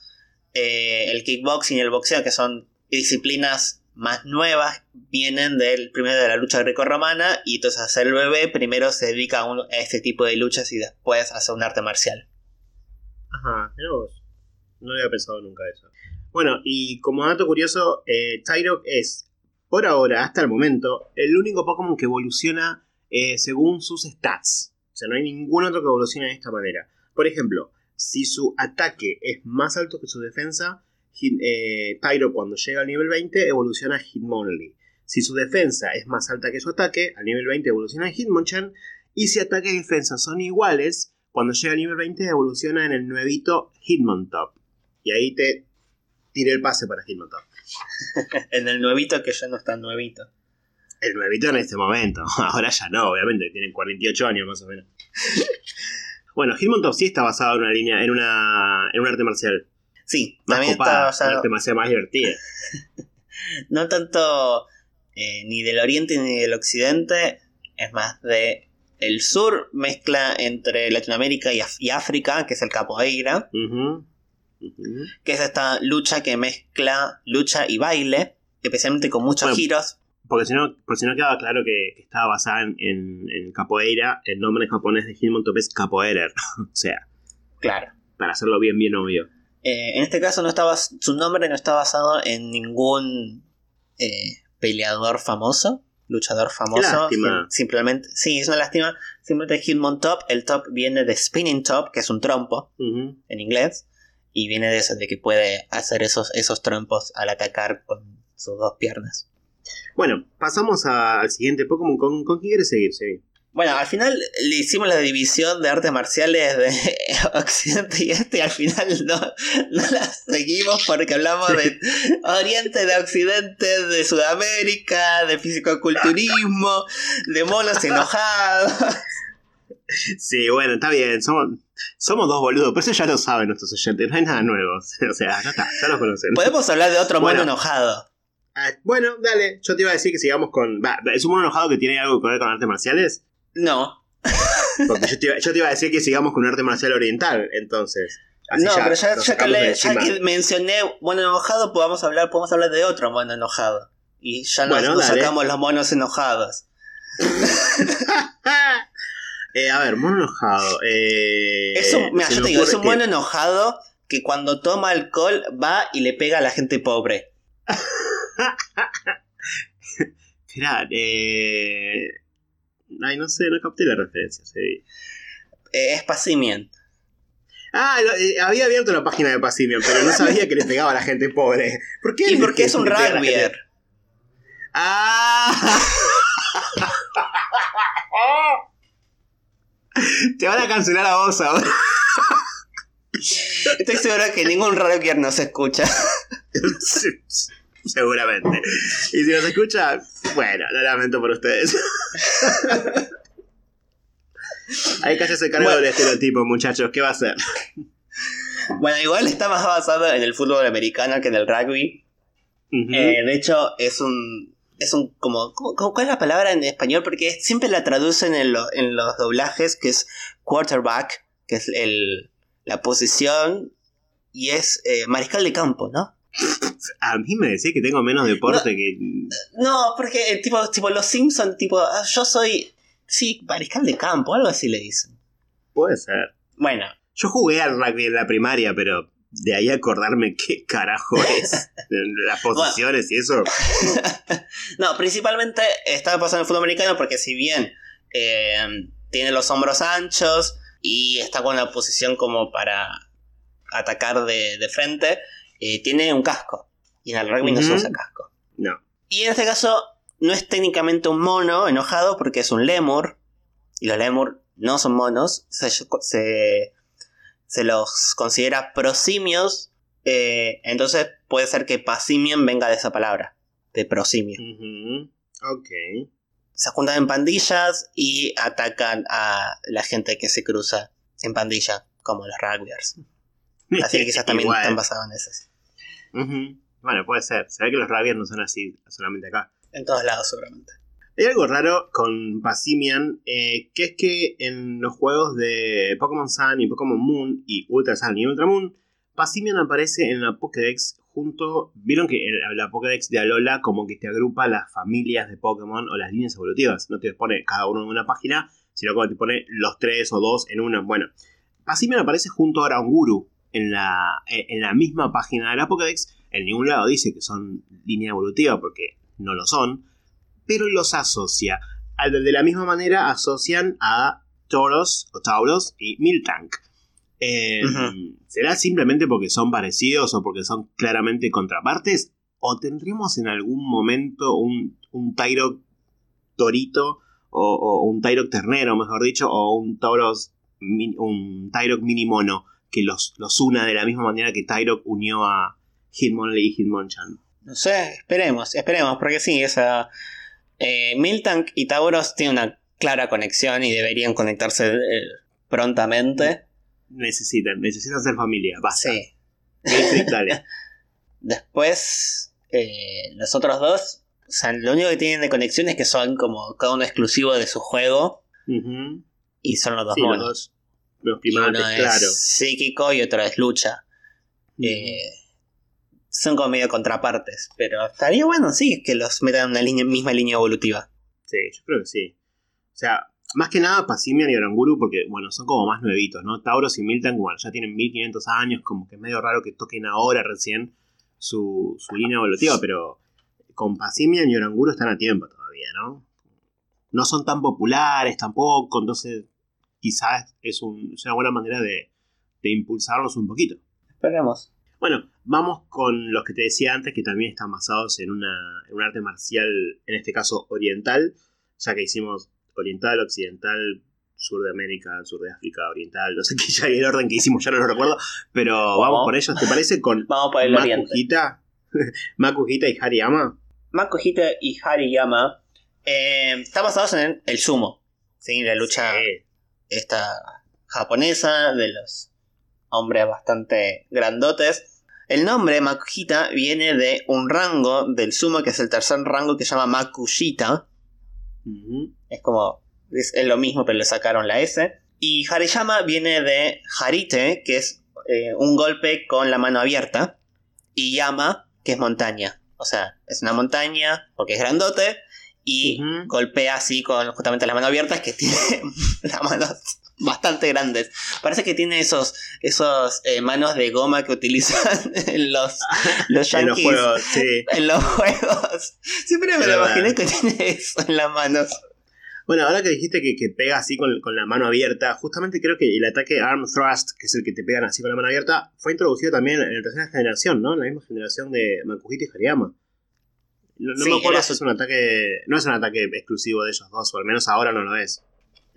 eh, el kickboxing y el boxeo, que son disciplinas más nuevas, vienen del primero de la lucha greco-romana, y entonces hacer el bebé primero se dedica a, este tipo de luchas y después hace un arte marcial. Ajá, mira vos. No había pensado nunca eso. Bueno, y como dato curioso, eh, Tyrok es, por ahora, hasta el momento, el único Pokémon que evoluciona eh, según sus stats. O sea, no hay ningún otro que evolucione de esta manera. Por ejemplo, si su ataque es más alto que su defensa, Hit- eh, Tyrok cuando llega al nivel 20 evoluciona a Hitmonlee. Si su defensa es más alta que su ataque, al nivel 20 evoluciona a Hitmonchan. Y si ataque y defensa son iguales, cuando llega al nivel 20 evoluciona en el nuevito Hitmontop. Y ahí te tiré el pase para Hitmontop. <laughs> en el nuevito que ya no está nuevito. El nuevito en este momento. <laughs> Ahora ya no, obviamente, tienen 48 años más o menos. <laughs> bueno, Hitmontop sí está basado en una línea, en una. en un arte marcial. Sí, Más también copada, está basado- demasiado más divertida. <laughs> no tanto eh, ni del oriente ni del occidente, es más de el sur mezcla entre Latinoamérica y, y África, que es el capoeira, que es esta lucha que mezcla lucha y baile, especialmente con muchos Bueno. giros. Porque si no, por si no quedaba claro que, que estaba basada en, en- en capoeira, el nombre japonés de Hilmon Top es capoeirer. <laughs> o sea, Claro. para hacerlo bien, bien obvio. Eh, en este caso no estaba, su nombre no está basado en ningún eh, peleador famoso, luchador famoso. lástima. Sim- Simplemente, sí, es una lástima. Simplemente Hitmon Top. El top viene de Spinning Top, que es un trompo en inglés. Y viene de eso, de que puede hacer esos, esos trompos al atacar con sus dos piernas. Bueno, pasamos a- al siguiente Pokémon. ¿Con, con quién quieres seguir? Sí. Bueno, al final le hicimos la división de artes marciales de <laughs> Occidente y Este y al final no, no la seguimos porque hablamos de Oriente, de Occidente, de Sudamérica, de fisicoculturismo, de monos enojados. Sí, bueno, está bien. Somos, somos dos boludos, pero eso ya lo saben nuestros oyentes. No hay nada nuevo. <laughs> O sea, ya está, ya lo conocen. Podemos hablar de otro Bueno. mono enojado. Ah, bueno, dale. Yo te iba a decir que sigamos con. va, ¿Es un mono enojado que tiene algo que ver con artes marciales? No, Porque yo te, iba, yo te iba a decir que sigamos con un arte marcial oriental, entonces. Así no, pero ya, que le- ya mencioné mono enojado, podemos hablar, podemos hablar de otro mono enojado. Y ya nos, Bueno, nos sacamos los monos enojados. <laughs> Eh, a ver, mono enojado. Eh, Es un, mira, yo te digo, es un que- mono enojado que cuando toma alcohol va y le pega a la gente pobre. Esperá, eh. Ay, no sé, no capté la referencia. sí. Eh, es Pasimian. Ah, lo- eh, había abierto la página de Pasimian, pero no sabía que le pegaba a la gente pobre. ¿Por qué? Y porque es un rugbyer. ¡Ah! <laughs> Te van a cancelar a vos ahora. Estoy seguro que ningún rugbyer nos escucha. <laughs> Seguramente. Y si nos escucha, bueno, lo lamento por ustedes. Hay que hacerse cargo Bueno. del estereotipo, muchachos. ¿Qué va a hacer? Bueno, igual está más basado en el fútbol americano que en el rugby. Eh, de hecho, es un. Es un. como, ¿cómo- cómo- ¿Cuál es la palabra en español? Porque siempre la traducen en, lo- en los doblajes, que es quarterback, que es el, la posición. Y es eh, mariscal de campo, ¿no? A mí me decía que tengo menos deporte que. No, porque eh, tipo, tipo los Simpsons, tipo, ah, yo soy. Sí, mariscal de campo, algo así le dicen. Puede ser. Bueno, Yo jugué al rugby en la primaria, pero de ahí acordarme qué carajo <laughs> es. Las posiciones y eso. <laughs> no, principalmente está pasando en el fútbol americano porque si bien eh, tiene los hombros anchos y está con una posición como para atacar de, de frente, eh, tiene un casco. Y en el rugby no se usa casco. No. Y en este caso no es técnicamente un mono enojado porque es un lemur. Y los lemur no son monos. Se, se, se los considera prosimios. eh, entonces puede ser que pasimian venga de esa palabra. De prosimio. Ok. Se juntan en pandillas y atacan a la gente que se cruza en pandilla. Como los rugbyers. Así que quizás <laughs> también están basados en esas. Bueno, puede ser. Se ve que los Rabias no son así solamente acá. En todos lados seguramente. Hay algo raro con Passimian, eh, que es que en los juegos de Pokémon Sun y Pokémon Moon y Ultra Sun y Ultra Moon, Passimian aparece en la Pokédex Vieron que el- la Pokédex de Alola como que te agrupa las familias de Pokémon o las líneas evolutivas. No te pone cada uno en una página, sino como te pone los tres o dos en una. Bueno, Passimian aparece junto a Oranguru en la, eh, en la misma página de la Pokédex. En ningún lado dice que son línea evolutiva porque no lo son pero los asocia. De la misma manera asocian a Tauros o Tauros y Miltank. Eh. ¿Será simplemente porque son parecidos o porque son claramente contrapartes? ¿O tendremos en algún momento un, un Tyrok Torito o, o un Tyrok Ternero, mejor dicho, o un Tauros un Tyrok Mini Mono que los, los una de la misma manera que Tyrok unió a Hitmonlee y Hitmonchan? No sé, esperemos, esperemos, porque sí, esa. Eh, Miltank y Tauros tienen una clara conexión y deberían conectarse eh, prontamente. Necesitan, necesitan ser familia, basta. Sí. Dale. <laughs> Después, eh, los otros dos, o sea, lo único que tienen de conexión es que son como cada uno exclusivo de su juego y son los dos Sí, los dos. Los uno es claro. psíquico y otro es lucha. Eh, son como medio contrapartes, pero estaría bueno, sí, que los metan en una línea, misma línea evolutiva. Sí, yo creo que sí. O sea, más que nada Pasimian y Oranguru porque, bueno, son como más nuevitos, ¿no? Tauros y Milton, bueno, ya tienen 1500 años, como que es medio raro que toquen ahora recién su, su línea evolutiva, pero con Pasimian y Oranguru están a tiempo todavía, ¿no? No son tan populares tampoco, entonces quizás es, un- es una buena manera de, de impulsarlos un poquito. Esperemos. Bueno, vamos con los que te decía antes, que también están basados en, una, en un arte marcial, en este caso oriental, ya que hicimos oriental, occidental, sur de América, sur de África, oriental, no sé qué <laughs> ya el orden que hicimos, ya no lo recuerdo, pero vamos por ellos, ¿te parece? Con Vamos por el <laughs> Makuhita y Hariyama. Makuhita y Hariyama eh, están basados en el sumo. ¿sí? La lucha Sí. esta japonesa de los hombres bastante grandotes. El nombre Makuhita viene de un rango del sumo que es el tercer rango que se llama Makushita. Es como. Es, es lo mismo, pero le sacaron la S. Y Hariyama viene de Harite, que es eh, un golpe con la mano abierta. Y Yama, que es montaña. O sea, es una montaña porque es grandote. Y golpea así con justamente las manos abiertas, que <laughs> tiene las manos bastante grandes. Parece que tiene esos, esos eh, manos de goma que utilizan <laughs> en los, los En los yankees. juegos, sí. En los juegos. Siempre me lo imaginé que tiene eso en las manos. Bueno, ahora que dijiste que, que pega así con, con la mano abierta, justamente creo que el ataque Arm Thrust, que es el que te pegan así con la mano abierta, fue introducido también en la tercera generación, ¿no? En la misma generación de Makuhita y Hariyama. No, no Sí, me acuerdo era si es un ataque. No es un ataque exclusivo de ellos dos, o al menos ahora no lo es.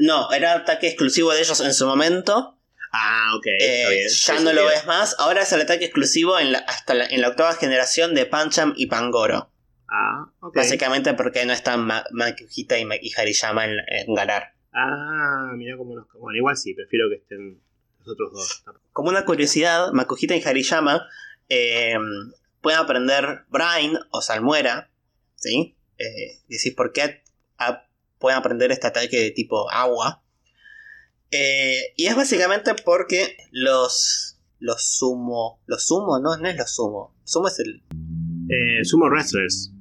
No, era ataque exclusivo de ellos en su momento. Ah, ok. Eh, bien. ya no lo bien. ves más. Ahora es el ataque exclusivo en la, hasta la, en la octava generación de Pancham y Pangoro. Ah, ok. Básicamente porque no están Ma- Makuhita y, y Hariyama en, en ganar. Ah, mira cómo los. Bueno, igual sí, prefiero que estén los otros dos. Como una curiosidad, Makuhita y Hariyama eh, pueden aprender Brain o Salmuera. ¿Sí? Eh, decís, ¿por qué a- pueden aprender este ataque de tipo agua? Eh, y es básicamente porque los. Los sumo. Los sumo, no, no es los sumo. Sumo es el. Eh, Sumo Wrestlers.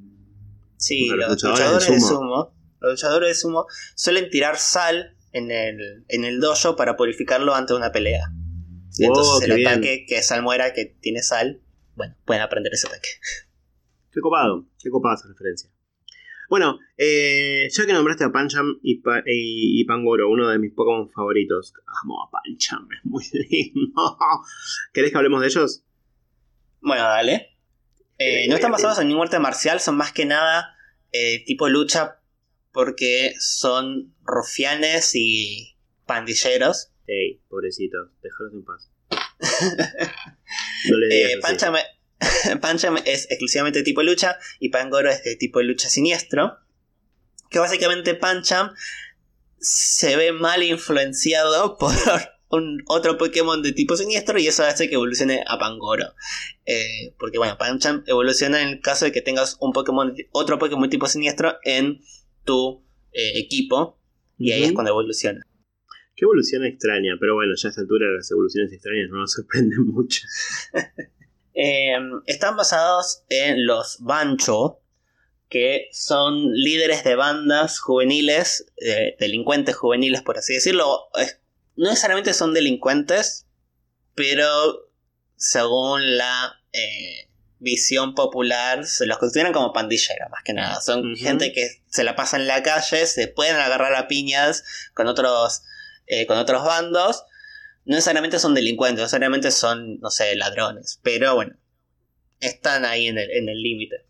Sí, los los luchadores luchadores de de sumo. Los luchadores de sumo suelen tirar sal en el, en el dojo para purificarlo antes de una pelea. Y Wow, entonces el bien. ataque que es salmuera que tiene sal, bueno, pueden aprender ese ataque. Qué copado, qué copada esa referencia. Bueno, eh, ya que nombraste a Pancham y, Pa- y- y Pangoro, uno de mis Pokémon favoritos. Amo a Pancham, es muy <laughs> lindo. ¿Querés que hablemos de ellos? Bueno, dale. Eh, no están basados en ningún arte marcial, son más que nada eh, tipo lucha porque son rufianes y pandilleros. Ey, pobrecitos, déjalos en paz. <laughs> No le digas Eh. Pancham, <laughs> Pancham es exclusivamente tipo lucha y Pangoro es de tipo lucha siniestro. Que básicamente Pancham se ve mal influenciado <laughs> por un otro Pokémon de tipo siniestro y eso hace que evolucione a Pangoro. Eh, porque bueno, Pancham evoluciona en el caso de que tengas un Pokémon, otro Pokémon tipo siniestro en tu eh, equipo y ahí es cuando evoluciona. Qué evolución extraña, pero bueno, ya a esta altura las evoluciones extrañas no nos sorprenden mucho. <laughs> Eh, están basados en los Bancho, que son líderes de bandas juveniles, eh, delincuentes juveniles, por así decirlo. No necesariamente son delincuentes, pero según la eh, visión popular, se los consideran como pandilleros, más que nada. Son gente que se la pasa en la calle, se pueden agarrar a piñas con otros, eh, con otros bandos no necesariamente son delincuentes, no necesariamente son, no sé, ladrones, pero bueno, están ahí en el en el límite.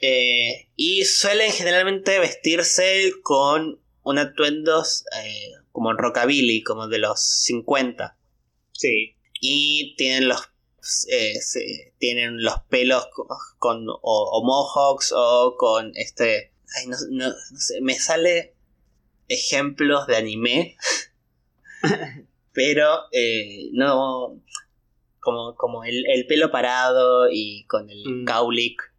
Eh, y suelen generalmente vestirse con un atuendos eh, como en rockabilly, como de los 50. Sí. Y tienen los eh, se- tienen los pelos co- con o, o mohawks o con este ay, no, no- no sé, me sale ejemplos de anime <laughs> pero eh, no como, como el, el pelo parado y con el Mm. caulic,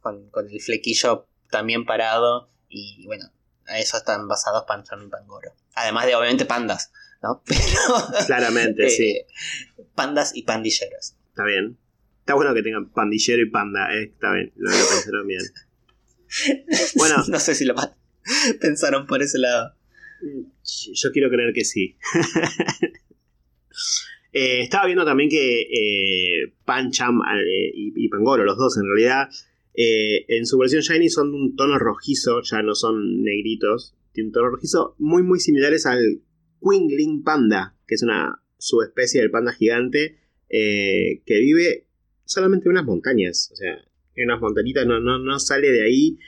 con, con el flequillo también parado. Y bueno, a eso están basados Pancham y Pangoro. Además de obviamente pandas, ¿no? <laughs> Pero Claramente, sí. eh, pandas y pandilleros. Está bien. Está bueno que tengan pandillero y panda, eh. Está bien, lo, lo pensaron bien. <laughs> Bueno. no sé si lo <laughs> pensaron por ese lado. Yo quiero creer que sí. <laughs> Eh, estaba viendo también que eh, Pancham eh, y, Pangoro, los dos en realidad, eh, en su versión Shiny son de un tono rojizo, ya no son negritos. Tiene un tono rojizo muy muy similares al Quingling Panda, que es una subespecie del panda gigante que vive solamente en unas montañas. O sea, en unas montañitas, no, no, no sale de ahí.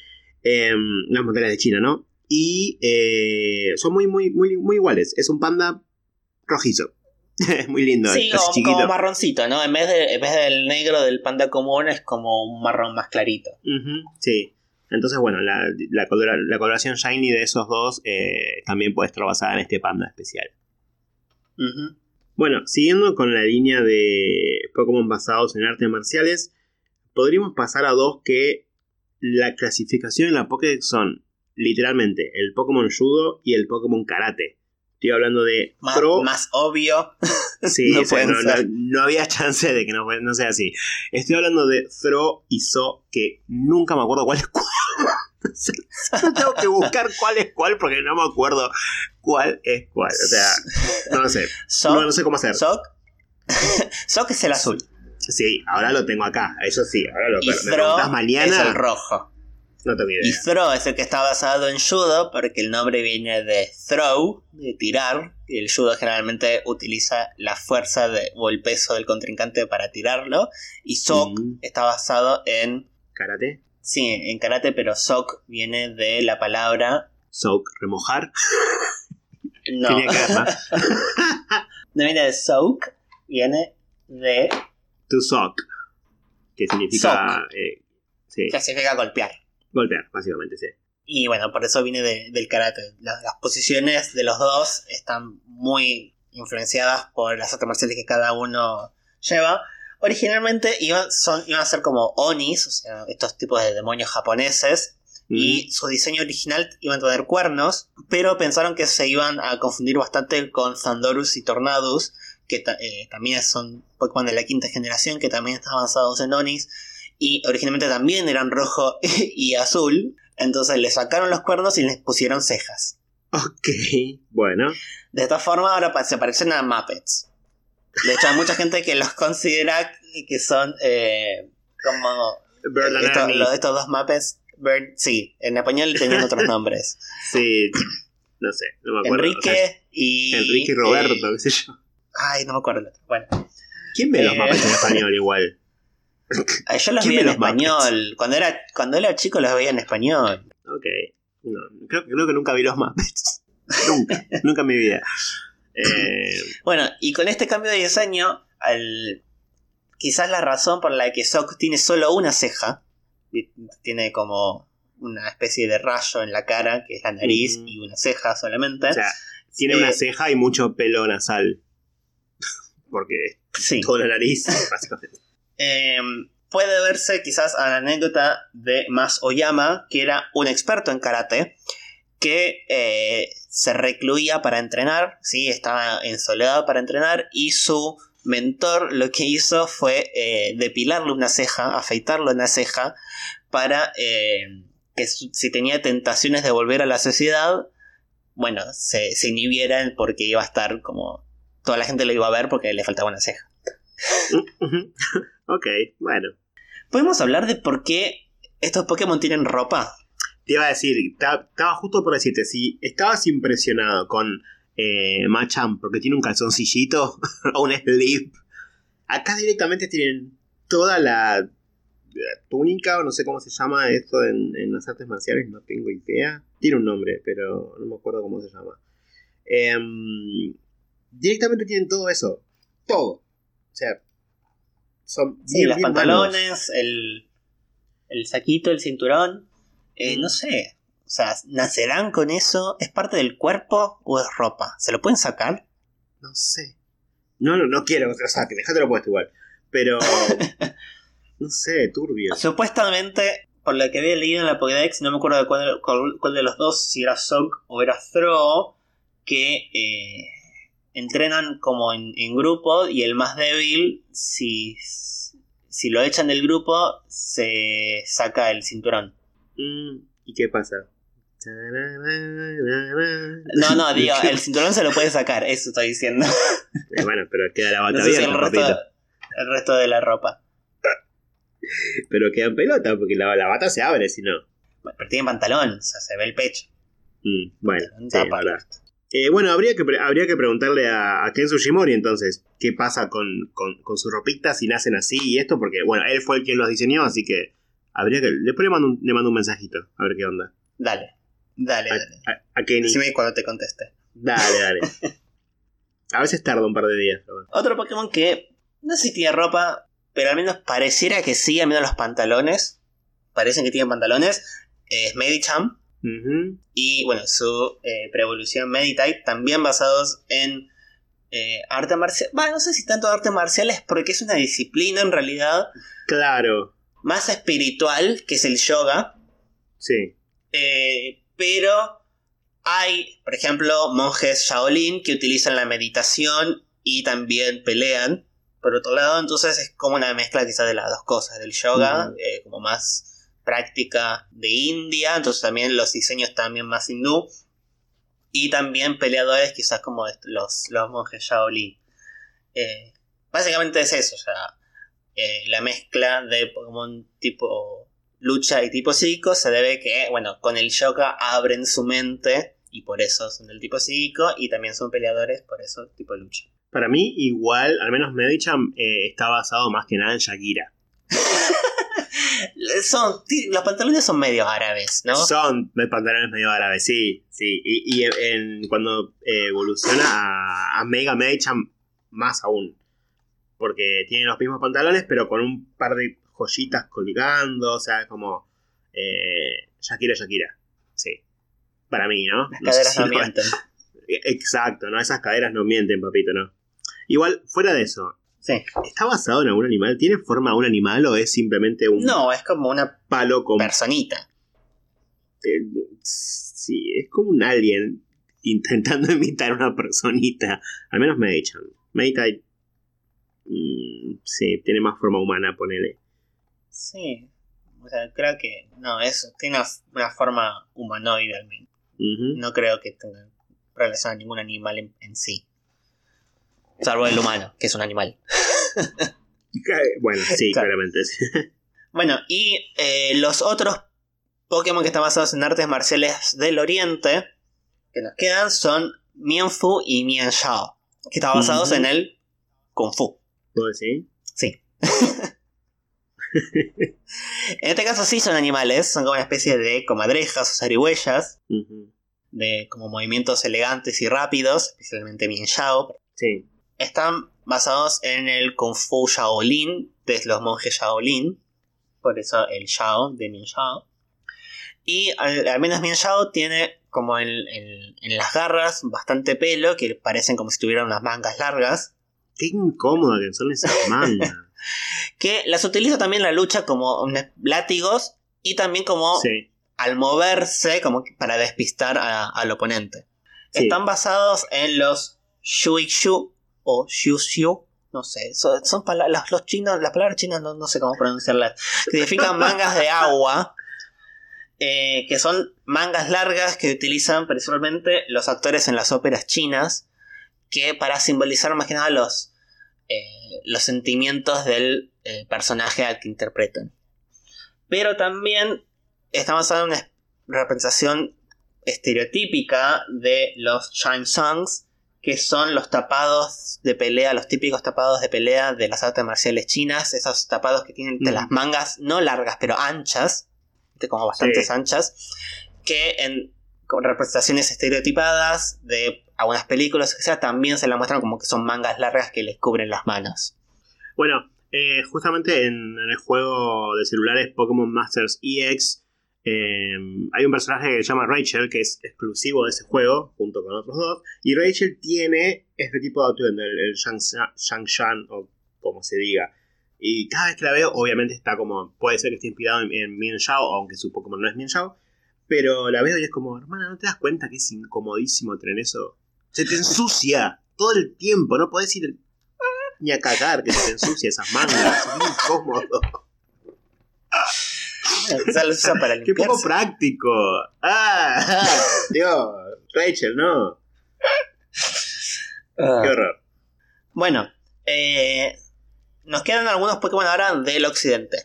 eh, unas montañas de China, ¿no? Y eh, son muy, muy, muy, muy iguales. Es un panda rojizo. Es <laughs> muy lindo, Sí, es chiquito. como marroncito, ¿no? En vez, de, en vez del negro del panda común es como un marrón más clarito. Sí. Entonces, bueno, la, la, colora- la coloración shiny de esos dos eh, también puede estar basada en este panda especial. Bueno, siguiendo con la línea de Pokémon basados en artes marciales, podríamos pasar a dos que la clasificación en la Pokédex son literalmente el Pokémon Judo y el Pokémon Karate. Estoy hablando de Más, más obvio. <laughs> Sí, no o sea, pueden no, no- ser. no había chance de que no, sea así. Estoy hablando de Throw y So, que nunca me acuerdo cuál es cuál. <laughs> Tengo que buscar cuál es cuál porque no me acuerdo cuál es cuál. O sea, no lo sé. Sock, No, sé cómo hacer. Sock. <laughs> Sock es el azul. Sí, ahora lo tengo acá. Eso sí, ahora lo Y Throw preguntás es mañana. el rojo. No tengo Y. Throw es el que está basado en judo porque el nombre viene de throw, de tirar. Y el judo generalmente utiliza la fuerza de- o el peso del contrincante para tirarlo. Y Sock Mm. está basado en... Karate, Sí, en karate, pero Sock viene de la palabra... soak, remojar. <laughs> No, Tenía que ver más. <laughs> no viene de soak, viene de... To sock. Que significa. eh, sí, que significa golpear. Golpear, básicamente, sí. Y bueno, por eso viene de- del karate. Las, las posiciones de los dos están muy influenciadas por las artes marciales que cada uno lleva. Originalmente iban, son, iban a ser como onis, o sea, estos tipos de demonios japoneses, y su diseño original iban a tener cuernos, pero pensaron que se iban a confundir bastante con Zandorus y Tornadus, que ta- eh, también son Pokémon de la quinta generación, que también están basados en Onis, y originalmente también eran rojo <laughs> y azul, entonces le sacaron los cuernos y les pusieron cejas. Ok, bueno. De esta forma ahora se parecen a Muppets. De hecho hay mucha gente que los considera que son eh, como Bird and estos, dos Muppets. Bird- sí, en español tenían otros <laughs> nombres. Sí, no sé, no me acuerdo. Enrique O sea, y. Enrique y Roberto, eh, qué sé yo. ay, no me acuerdo. Bueno, ¿Quién ve los eh, mapas en español igual? Eh, yo los ¿Quién vi ve en español. Cuando era, cuando era chico los veía en español. Ok. No, creo, creo que nunca vi los Muppets. <laughs> nunca, nunca en mi vida. Eh, Bueno, y con este cambio de diseño, al- quizás la razón por la que Sock tiene solo una ceja, tiene como una especie de rayo en la cara, que es la nariz, y una ceja solamente. o sea, tiene Eh, una ceja y mucho pelo nasal. <laughs> Porque sí. toda la nariz, <laughs> básicamente. Eh, puede verse quizás a la anécdota de Mas Oyama, que era un experto en karate, que eh, se recluía para entrenar, ¿sí? estaba en soledad para entrenar, y su mentor lo que hizo fue eh, depilarle una ceja, afeitarle una ceja, para eh, que si tenía tentaciones de volver a la sociedad, bueno, se, se inhibieran porque iba a estar como... Toda la gente lo iba a ver porque le faltaba una ceja. <laughs> Ok, bueno. ¿Podemos hablar de por qué estos Pokémon tienen ropa? Te iba a decir, ta- estaba justo por decirte, si estabas impresionado con eh, Machamp porque tiene un calzoncillito <laughs> o un sleeve, acá directamente tienen toda la, la túnica, o no sé cómo se llama esto en, en las artes marciales, no tengo idea. Tiene un nombre, pero no me acuerdo cómo se llama. Em, directamente tienen todo eso, todo. O sea, son Sí, los bien pantalones, el, el saquito, el cinturón. Eh, Mm. No sé. O sea, ¿nacerán con eso? ¿Es parte del cuerpo o es ropa? ¿Se lo pueden sacar? No sé. No, no, no quiero que te lo saquen, lo puesto igual. Pero. <laughs> no sé, turbio. Supuestamente, por lo que había leído en la Pokédex, no me acuerdo de cuál, de los dos, si era Sok o era Throw, que eh, entrenan como en, grupo y el más débil, si, si lo echan del grupo, se saca el cinturón. Mm, ¿Y qué pasa? No, no, <laughs> digo, el cinturón se lo puede sacar, eso estoy diciendo. Eh, bueno, pero queda la <laughs> bata abierta, el, resto, el resto de la ropa. Pero queda en pelota, porque la, la bata se abre, si no. pero tiene pantalón, o sea, se ve el pecho. Mm, bueno, eh, bueno, habría que, habría que preguntarle a, a Ken Sugimori entonces qué pasa con, con, con sus ropitas si nacen así y esto, porque bueno, él fue el que los diseñó, así que habría que. Después le mando un, le mando un mensajito, a ver qué onda. Dale, dale, dale. A, Kenny. Decime cuando te conteste. Dale, dale. <laughs> a veces tarda un par de días. Otro Pokémon que no sé si tiene ropa, pero al menos pareciera que sí, al menos los pantalones. Parecen que tienen pantalones. Es Medicham. Y bueno, su eh, preevolución Meditite, también basados en eh, arte marcial. Bueno, no sé si tanto arte marcial es porque es una disciplina en realidad. Claro. Más espiritual, que es el yoga. Sí. Eh, pero hay, por ejemplo, monjes Shaolin que utilizan la meditación y también pelean. Por otro lado, entonces es como una mezcla quizás de las dos cosas, del yoga, como más práctica de India, entonces también los diseños también más hindú, y también peleadores quizás como los, los monjes Shaolin. Eh, básicamente es eso, o sea, eh, la mezcla de Pokémon tipo lucha y tipo psíquico se debe que, bueno, con el yoga abren su mente y por eso son del tipo psíquico y también son peleadores, por eso tipo lucha. Para mí, igual, al menos Medicham eh, está basado más que nada en Shakira. <laughs> son, los pantalones son medio árabes, ¿no? Son pantalones medio árabes, sí, sí. Y, cuando evoluciona a, a Mega Medicham, más aún. Porque tiene los mismos pantalones, pero con un par de joyitas colgando, o sea, como eh, Shakira, Shakira. Sí. Para mí, ¿no? Las caderas no <laughs> mienten. <laughs> Exacto, ¿no? Esas caderas no mienten, papito, ¿no? Igual, fuera de eso, ¿Está basado en algún animal? ¿Tiene forma de un animal o es simplemente un. No, es como una palo con. Personita. Eh, sí, es como un alien intentando <laughs> imitar a una personita. Al menos me echan. Mm, sí, tiene más forma humana, ponele. Sí. O sea, creo que. No, eso. Tiene una, forma humanoide al menos. No creo que tenga relación a ningún animal en sí. Salvo el humano, que es un animal. bueno, sí, claramente. Bueno, y eh, los otros Pokémon que están basados en artes marciales del Oriente que nos quedan son Mienfu y Mienshao, que están basados en el Kung Fu. ¿Puedo decir? Sí. en este caso sí son animales, son como una especie de comadrejas o zarigüeyas, de como movimientos elegantes y rápidos, especialmente Mienshao. Sí están basados en el Kung Fu Shaolin de los monjes Shaolin. Por eso el Shao de Mian Shao. Y al, menos Mian Shao tiene como en, las garras bastante pelo que parecen como si tuvieran unas mangas largas. Qué incómoda que son esas <laughs> mangas. que las utiliza también en la lucha como látigos y también como al moverse como para despistar al oponente. Están basados en los Shui Shu, o xiu xiu, no sé, son, palabras, los chinos, las palabras chinas no, sé cómo pronunciarlas, significan mangas de agua, eh, que son mangas largas que utilizan principalmente los actores en las óperas chinas, que para simbolizar más que nada los, eh, los sentimientos del eh, personaje al que interpretan. Pero también está basado en una representación estereotípica de los Shine Songs, que son los tapados de pelea, los típicos tapados de pelea de las artes marciales chinas, esos tapados que tienen de las mangas no largas, pero anchas, como bastantes anchas, que en con representaciones estereotipadas de algunas películas, sea, también se la muestran como que son mangas largas que les cubren las manos. Bueno, eh, justamente en, el juego de celulares Pokémon Masters EX eh, hay un personaje que se llama Rachel, que es exclusivo de ese juego, junto con otros dos. Y Rachel tiene este tipo de atuendo, el, el Shang Shan, o como se diga. Y cada vez que la veo, obviamente está como. Puede ser que esté inspirado en, en Mian Shao, aunque su Pokémon no es Mian Shao. Pero la veo y es como, hermana, ¿no te das cuenta que es incomodísimo tener eso? Se te ensucia todo el tiempo, no podés ir ni a cagar que se te ensucia esas mangas. Es muy incómodo. <laughs> para Qué poco práctico. <laughs> Ah, Dios, Rachel, no. Ah. Qué horror. Bueno, eh, nos quedan algunos Pokémon ahora del occidente.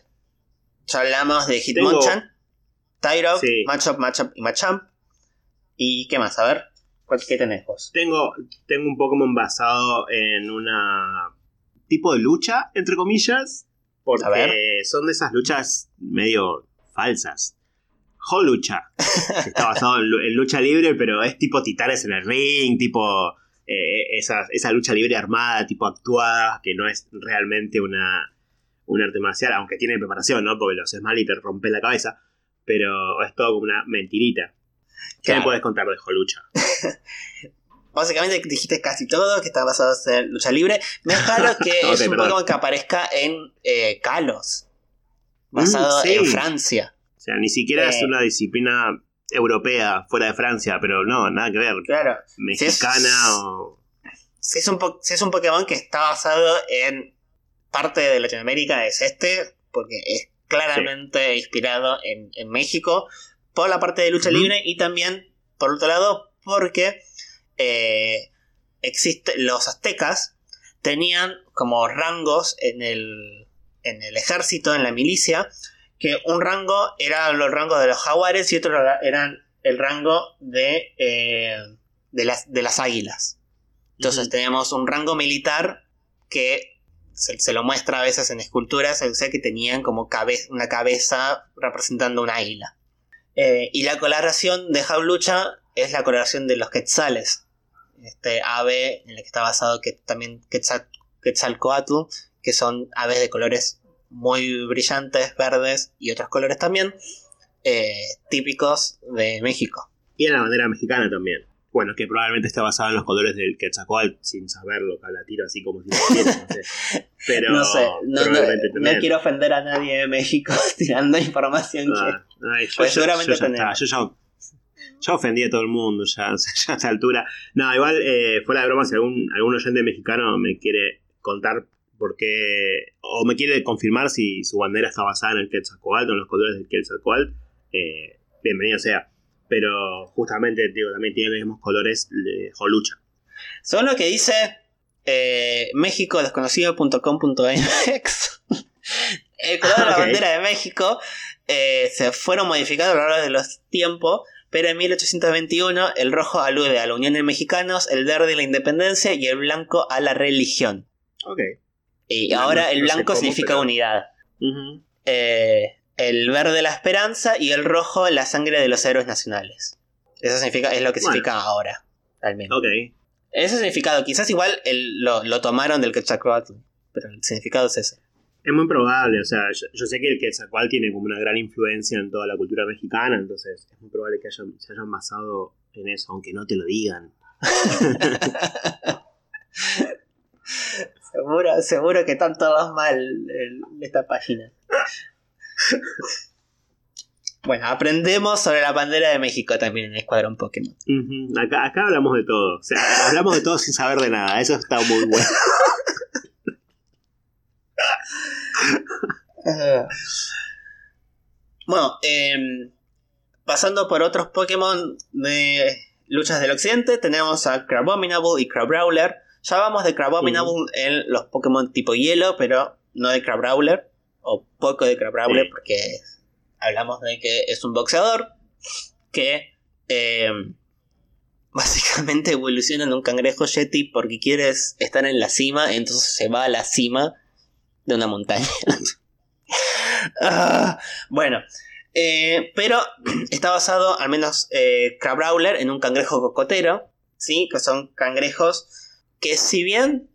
Ya hablamos de Hitmonchan, Tyro, Sí. Machop, Machop y Machamp. ¿Y qué más? A ver, ¿cuál- ¿qué tenés vos? Tengo, tengo un Pokémon basado en una tipo de lucha, entre comillas, porque son de esas luchas medio falsas. Holucha, que está basado en, lu- en lucha libre, pero es tipo titanes en el ring, tipo eh, esa, esa lucha libre armada, tipo actuada, que no es realmente una, un arte marcial, aunque tiene preparación, ¿no? Porque lo haces mal y te rompe la cabeza, pero es todo como una mentirita. ¿Qué Claro. me puedes contar de Holucha? <laughs> Básicamente dijiste casi todo, que está basado en lucha libre. Me es raro <laughs> que es un perdón. Pokémon que aparezca en eh, Kalos, basado Mm, sí. en Francia. O sea, ni siquiera es Eh. una disciplina europea fuera de Francia, pero no, nada que ver. Claro, Mexicana o. si es, un si es un Pokémon que está basado en parte de Latinoamérica, es este, porque es claramente inspirado en, en México, por la parte de lucha libre y también, por otro lado, porque eh, existe, los aztecas tenían como rangos en el, en el ejército, en la milicia, que un rango era el rango de los jaguares y otro era eran el rango de, eh, de, las, de las águilas. Entonces Ujú. tenemos un rango militar que se, se lo muestra a veces en esculturas, o sea que tenían como cabe- una cabeza representando un águila. Eh, y la coloración de Jaulucha es la coloración de los quetzales. Este ave en el que está basado que también Quetzal, Quetzalcoatl, que son aves de colores muy brillantes, verdes y otros colores también, eh, típicos de México. Y en la bandera mexicana también. Bueno, que probablemente está basado en los colores del Quetzalcoatl, sin saberlo, a la tiro así como si lo no sé. <laughs> Pero no sé, no, quiero ofender a nadie de México <laughs> tirando información que... Ah, ay, yo, Pues yo- seguramente yo ya está, yo ya, ya ofendí a todo el mundo ya, <laughs> ya a esta altura. No, igual, eh, fuera de broma, si algún, algún oyente mexicano me quiere contar por qué, o me quiere confirmar si su bandera está basada en el Quetzalcoatl o en los colores del Quetzalcoatl, eh, bienvenido sea. Pero justamente, digo, también tiene los mismos colores de Jolucha. Según lo que dice eh, mexicodesconocido.com.mx, <laughs> el color de la bandera de México eh, se fueron modificando a lo largo de los tiempos, pero en 1821 el rojo alude a la unión de mexicanos, el verde a la independencia y el blanco a la religión. Ok. Y ahora el no sé blanco significa pero- unidad. Eh, el verde la esperanza y el rojo la sangre de los héroes nacionales. Eso significa, es lo que Bueno. significa ahora, al menos. Ok. Ese significado, quizás igual el- lo, lo tomaron del Quetzalcoatl, pero el significado es ese. Es muy probable, o sea, yo, yo sé que el Quetzalcoatl tiene como una gran influencia en toda la cultura mexicana, entonces es muy probable que hayan, se hayan basado en eso, aunque no te lo digan. <laughs> <laughs> Seguro, seguro que están todos mal en esta página. Bueno, aprendemos sobre la bandera de México también en Escuadrón Pokémon. Acá, acá hablamos de todo, o sea, hablamos de todo sin saber de nada, eso está muy bueno. <laughs> Bueno, em, pasando por otros Pokémon de luchas del occidente, tenemos a Crabominable y Crabrawler. Ya vamos de Crabominable en los Pokémon tipo hielo, pero no de Crabrawler, o poco de Crabrawler, Sí. porque hablamos de que es un boxeador que em, básicamente evoluciona en un cangrejo Yeti porque quiere estar en la cima, entonces se va a la cima de una montaña. <laughs> Ah, bueno, eh, pero <clears throat> está basado, al menos eh, Crabrawler, en un cangrejo cocotero, ¿sí? Que son cangrejos que si bien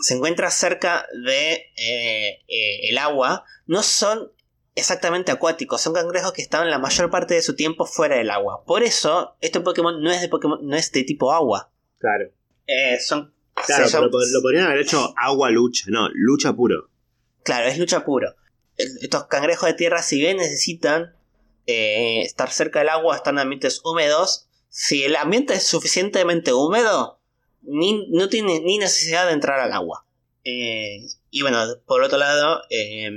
se encuentra cerca de eh, eh, el agua, no son exactamente acuáticos, son cangrejos que estaban la mayor parte de su tiempo fuera del agua. Por eso, este Pokémon no es de Pokémon, no es de tipo agua. Claro. Eh, son. Claro, pero lo podrían haber hecho agua lucha. No, lucha puro. Claro, es lucha puro. Estos cangrejos de tierra, si bien necesitan eh, estar cerca del agua, están en ambientes húmedos, si el ambiente es suficientemente húmedo, ni, no tiene ni necesidad de entrar al agua. Eh, y bueno, por otro lado, eh,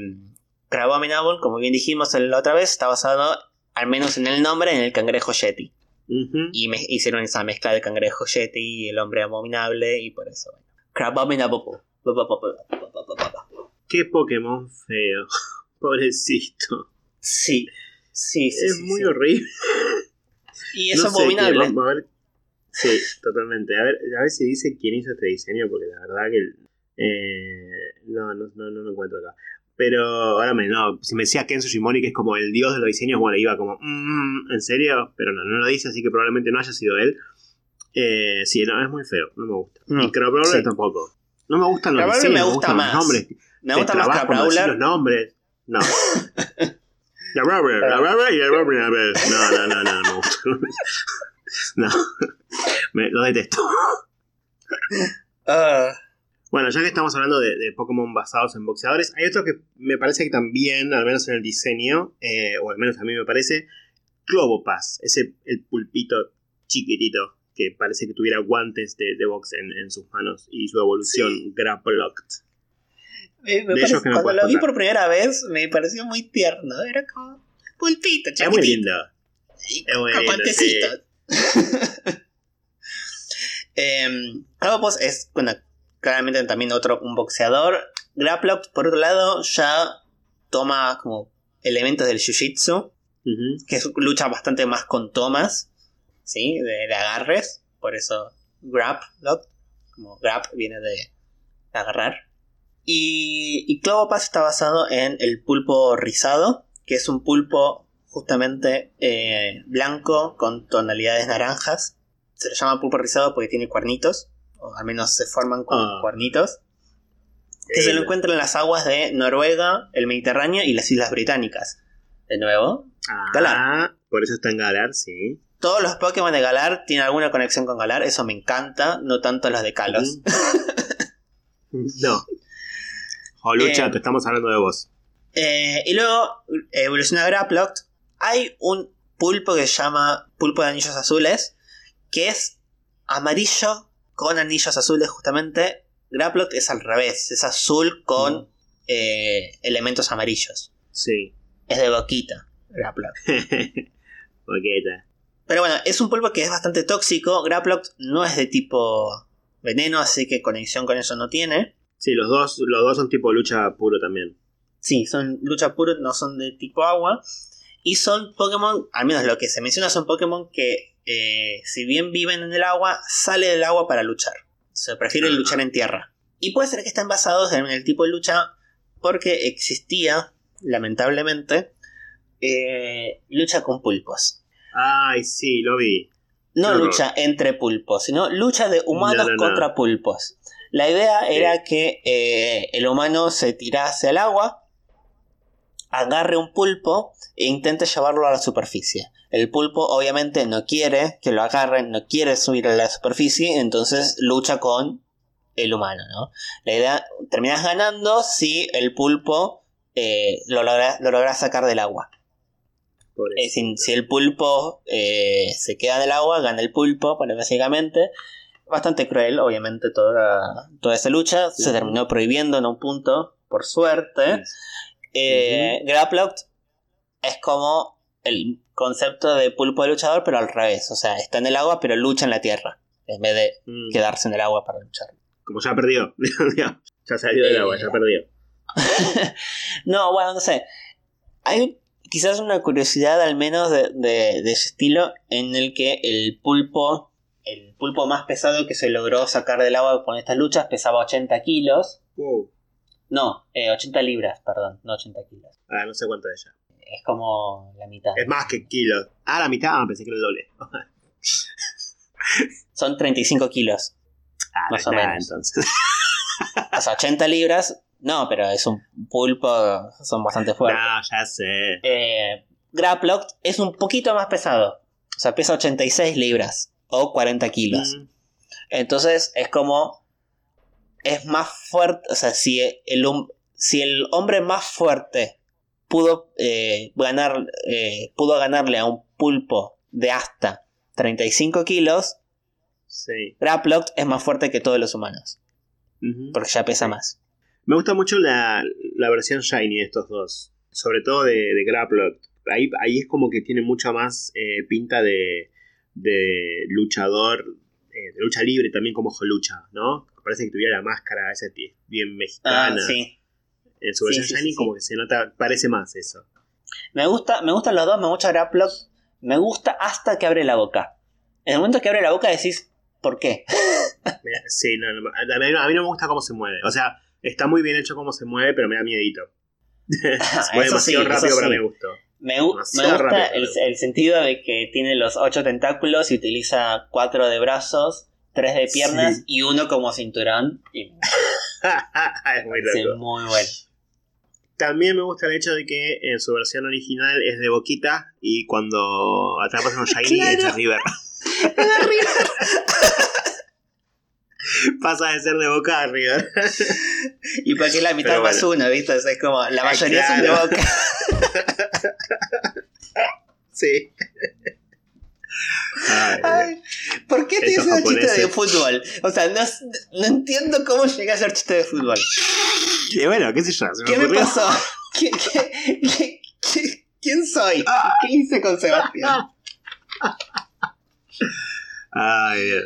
Crabominable, como bien dijimos la otra vez, está basado, al menos en el nombre, en el cangrejo Yeti. Y me- hicieron esa mezcla de cangrejo Yeti y el hombre abominable, y por eso. Bueno. Qué Pokémon feo. <laughs> Pobrecito. Sí, sí, sí. es sí, muy sí. horrible. Y es No abominable. vamos a ver. Sí, totalmente. A ver, a ver si dice quién hizo este diseño, porque la verdad que. eh, no, no, no, no lo encuentro acá. Pero ahora me, no, si me decía Ken Sugimori, que es como el dios de los diseños, bueno, iba como, "Mm, ¿en serio? Pero no, no lo dice, así que probablemente no haya sido él. Eh, sí, no, es muy feo, no me gusta. No, y Crowbrawler sí. tampoco. No me gustan los diseños, me me gusta gustan más. los nombres. Me gusta más trabas cuando decís Crabrawler. los nombres. No. Crabrawler, Crabrawler, Crabrawler. No, no, no, no, no me gusta. <laughs> No. Me, lo detesto. Ah, Bueno, ya que estamos hablando de, de Pokémon basados en boxeadores, hay otro que me parece que también, al menos en el diseño, eh, o al menos a mí me parece, Clobopass, ese el pulpito chiquitito que parece que tuviera guantes de, de box en, en sus manos y su evolución Grapplocked. me- parece- cuando lo vi contar. por primera vez me pareció muy tierno. Era como pulpito, Es muy chiquitito. lindo. es muy lindo, guantecitos. <laughs> Clobbopus es, bueno, claramente también otro, un boxeador. Grapplocked, por otro lado, ya toma como elementos del jiu-jitsu, que es- lucha bastante más con tomas, ¿sí? De, de agarres, por eso Grapplocked, como grab viene de agarrar. Y, y está basado en el pulpo rizado, que es un pulpo justamente eh, blanco con tonalidades naranjas. Se le llama pulpo rizado porque tiene cuernitos, o al menos se forman con Ah. cuernitos. Que se lo encuentra en las aguas de Noruega, el Mediterráneo y las Islas Británicas. De nuevo, Ah, Galar. Por eso está en Galar, sí. todos los Pokémon de Galar tienen alguna conexión con Galar, eso me encanta, no tanto los de Kalos. <laughs> no. Jolucha, Eh, te estamos hablando de vos. Eh, y luego evoluciona Grapplocked. Hay un pulpo que se llama pulpo de anillos azules, que es amarillo con anillos azules justamente. Grapplocked es al revés, es azul con Mm. eh, elementos amarillos. Sí. Es de boquita, Grapplocked. <laughs> Boqueta. Pero bueno, es un pulpo que es bastante tóxico. Grapplocked no es de tipo veneno, así que conexión con eso no tiene. Sí, los dos, los dos son tipo lucha puro también. Sí, son lucha puro, no son de tipo agua. Y son Pokémon, al menos lo que se menciona son Pokémon que, eh, si bien viven en el agua, sale del agua para luchar. Se prefieren Ajá. luchar en tierra. Y puede ser que estén basados en el tipo de lucha porque existía, lamentablemente, eh, lucha con pulpos. Ay, sí, lo vi. No lucha entre pulpos, sino lucha de humanos No, no, no. contra pulpos. La idea Sí. era que eh, el humano se tirase al agua, agarre un pulpo e intente llevarlo a la superficie. El pulpo obviamente no quiere que lo agarren, no quiere subir a la superficie, entonces lucha con el humano, ¿no? La idea, terminas ganando si el pulpo eh, lo, logra, lo logra sacar del agua. Si el pulpo eh, se queda en el agua, gana el pulpo, bueno, básicamente. Bastante cruel, obviamente, toda, toda esa lucha. Sí. Se terminó prohibiendo en un punto, por suerte. Eh, Grapplocked es como el concepto de pulpo de luchador, pero al revés. O sea, está en el agua, pero lucha en la tierra. En vez de Mm. quedarse en el agua para luchar. Como ya perdió. <laughs> ya salió del Eh, agua, ya perdió. <laughs> no, bueno, no sé. Hay quizás una curiosidad al menos de, de- de ese estilo en el que el pulpo, el pulpo más pesado que se logró sacar del agua con estas luchas pesaba 80 kilos. Wow. No, eh, 80 libras, perdón, no 80 kilos. Ah, no sé cuánto es ella. Es como la mitad. Es más que kilos. Ah, la mitad, ah, pensé que era el doble. <laughs> Son 35 kilos. Ah, Más o nada, menos. entonces. <laughs> O sea, 80 libras No, pero es un pulpo, son bastante fuertes. No, ya sé. Eh, Graplock es un poquito más pesado. O sea, pesa 86 libras o 40 kilos. Mm, Entonces es como. Es más fuerte. O sea, si el, si el hombre más fuerte pudo, eh, ganar, eh, pudo ganarle a un pulpo de hasta 35 kilos, sí. Es más fuerte que todos los humanos. Porque ya pesa más. Me gusta mucho la, la versión Shiny de estos dos. Sobre todo de, de. Ahí, ahí es como que tiene mucha más eh, pinta de, de luchador, eh, de lucha libre también como lucha, ¿no? Parece que tuviera la máscara esa bien mexicana. Ah, sí. En su versión Sí, sí, Shiny como que se nota, parece más eso. Me gusta, me gustan los dos, me gusta Graplock. Me gusta hasta que abre la boca. En el momento que abre la boca decís, ¿por qué? <laughs> Sí, no, no, a, mí, a mí no me gusta cómo se mueve. O sea, está muy bien hecho cómo se mueve, pero me da miedito. <laughs> se mueve demasiado rápido para mi gusto. Me, gusta rápido, el sentido de que tiene los ocho tentáculos y utiliza cuatro de brazos, tres de piernas Sí. y uno como cinturón. Y <laughs> es muy loco. muy bueno. También me gusta el hecho de que en su versión original es de boquita y cuando atrapas a un Shiny Claro. echa River. <laughs> <laughs> Pasa de ser de boca a River. Y porque es la mitad Pero más bueno. uno, ¿viste? O sea, es como la mayoría son de claro. boca. sí. Ay, Ay, ¿Por qué te Esos haces chiste de fútbol? O sea, no, no entiendo cómo llegué a hacer chiste de fútbol. y bueno, qué sé yo. se ¿Qué me pasó? ¿Qué, qué, qué- qué- quién soy? ¿Qué hice con Sebastián? Ay, bien.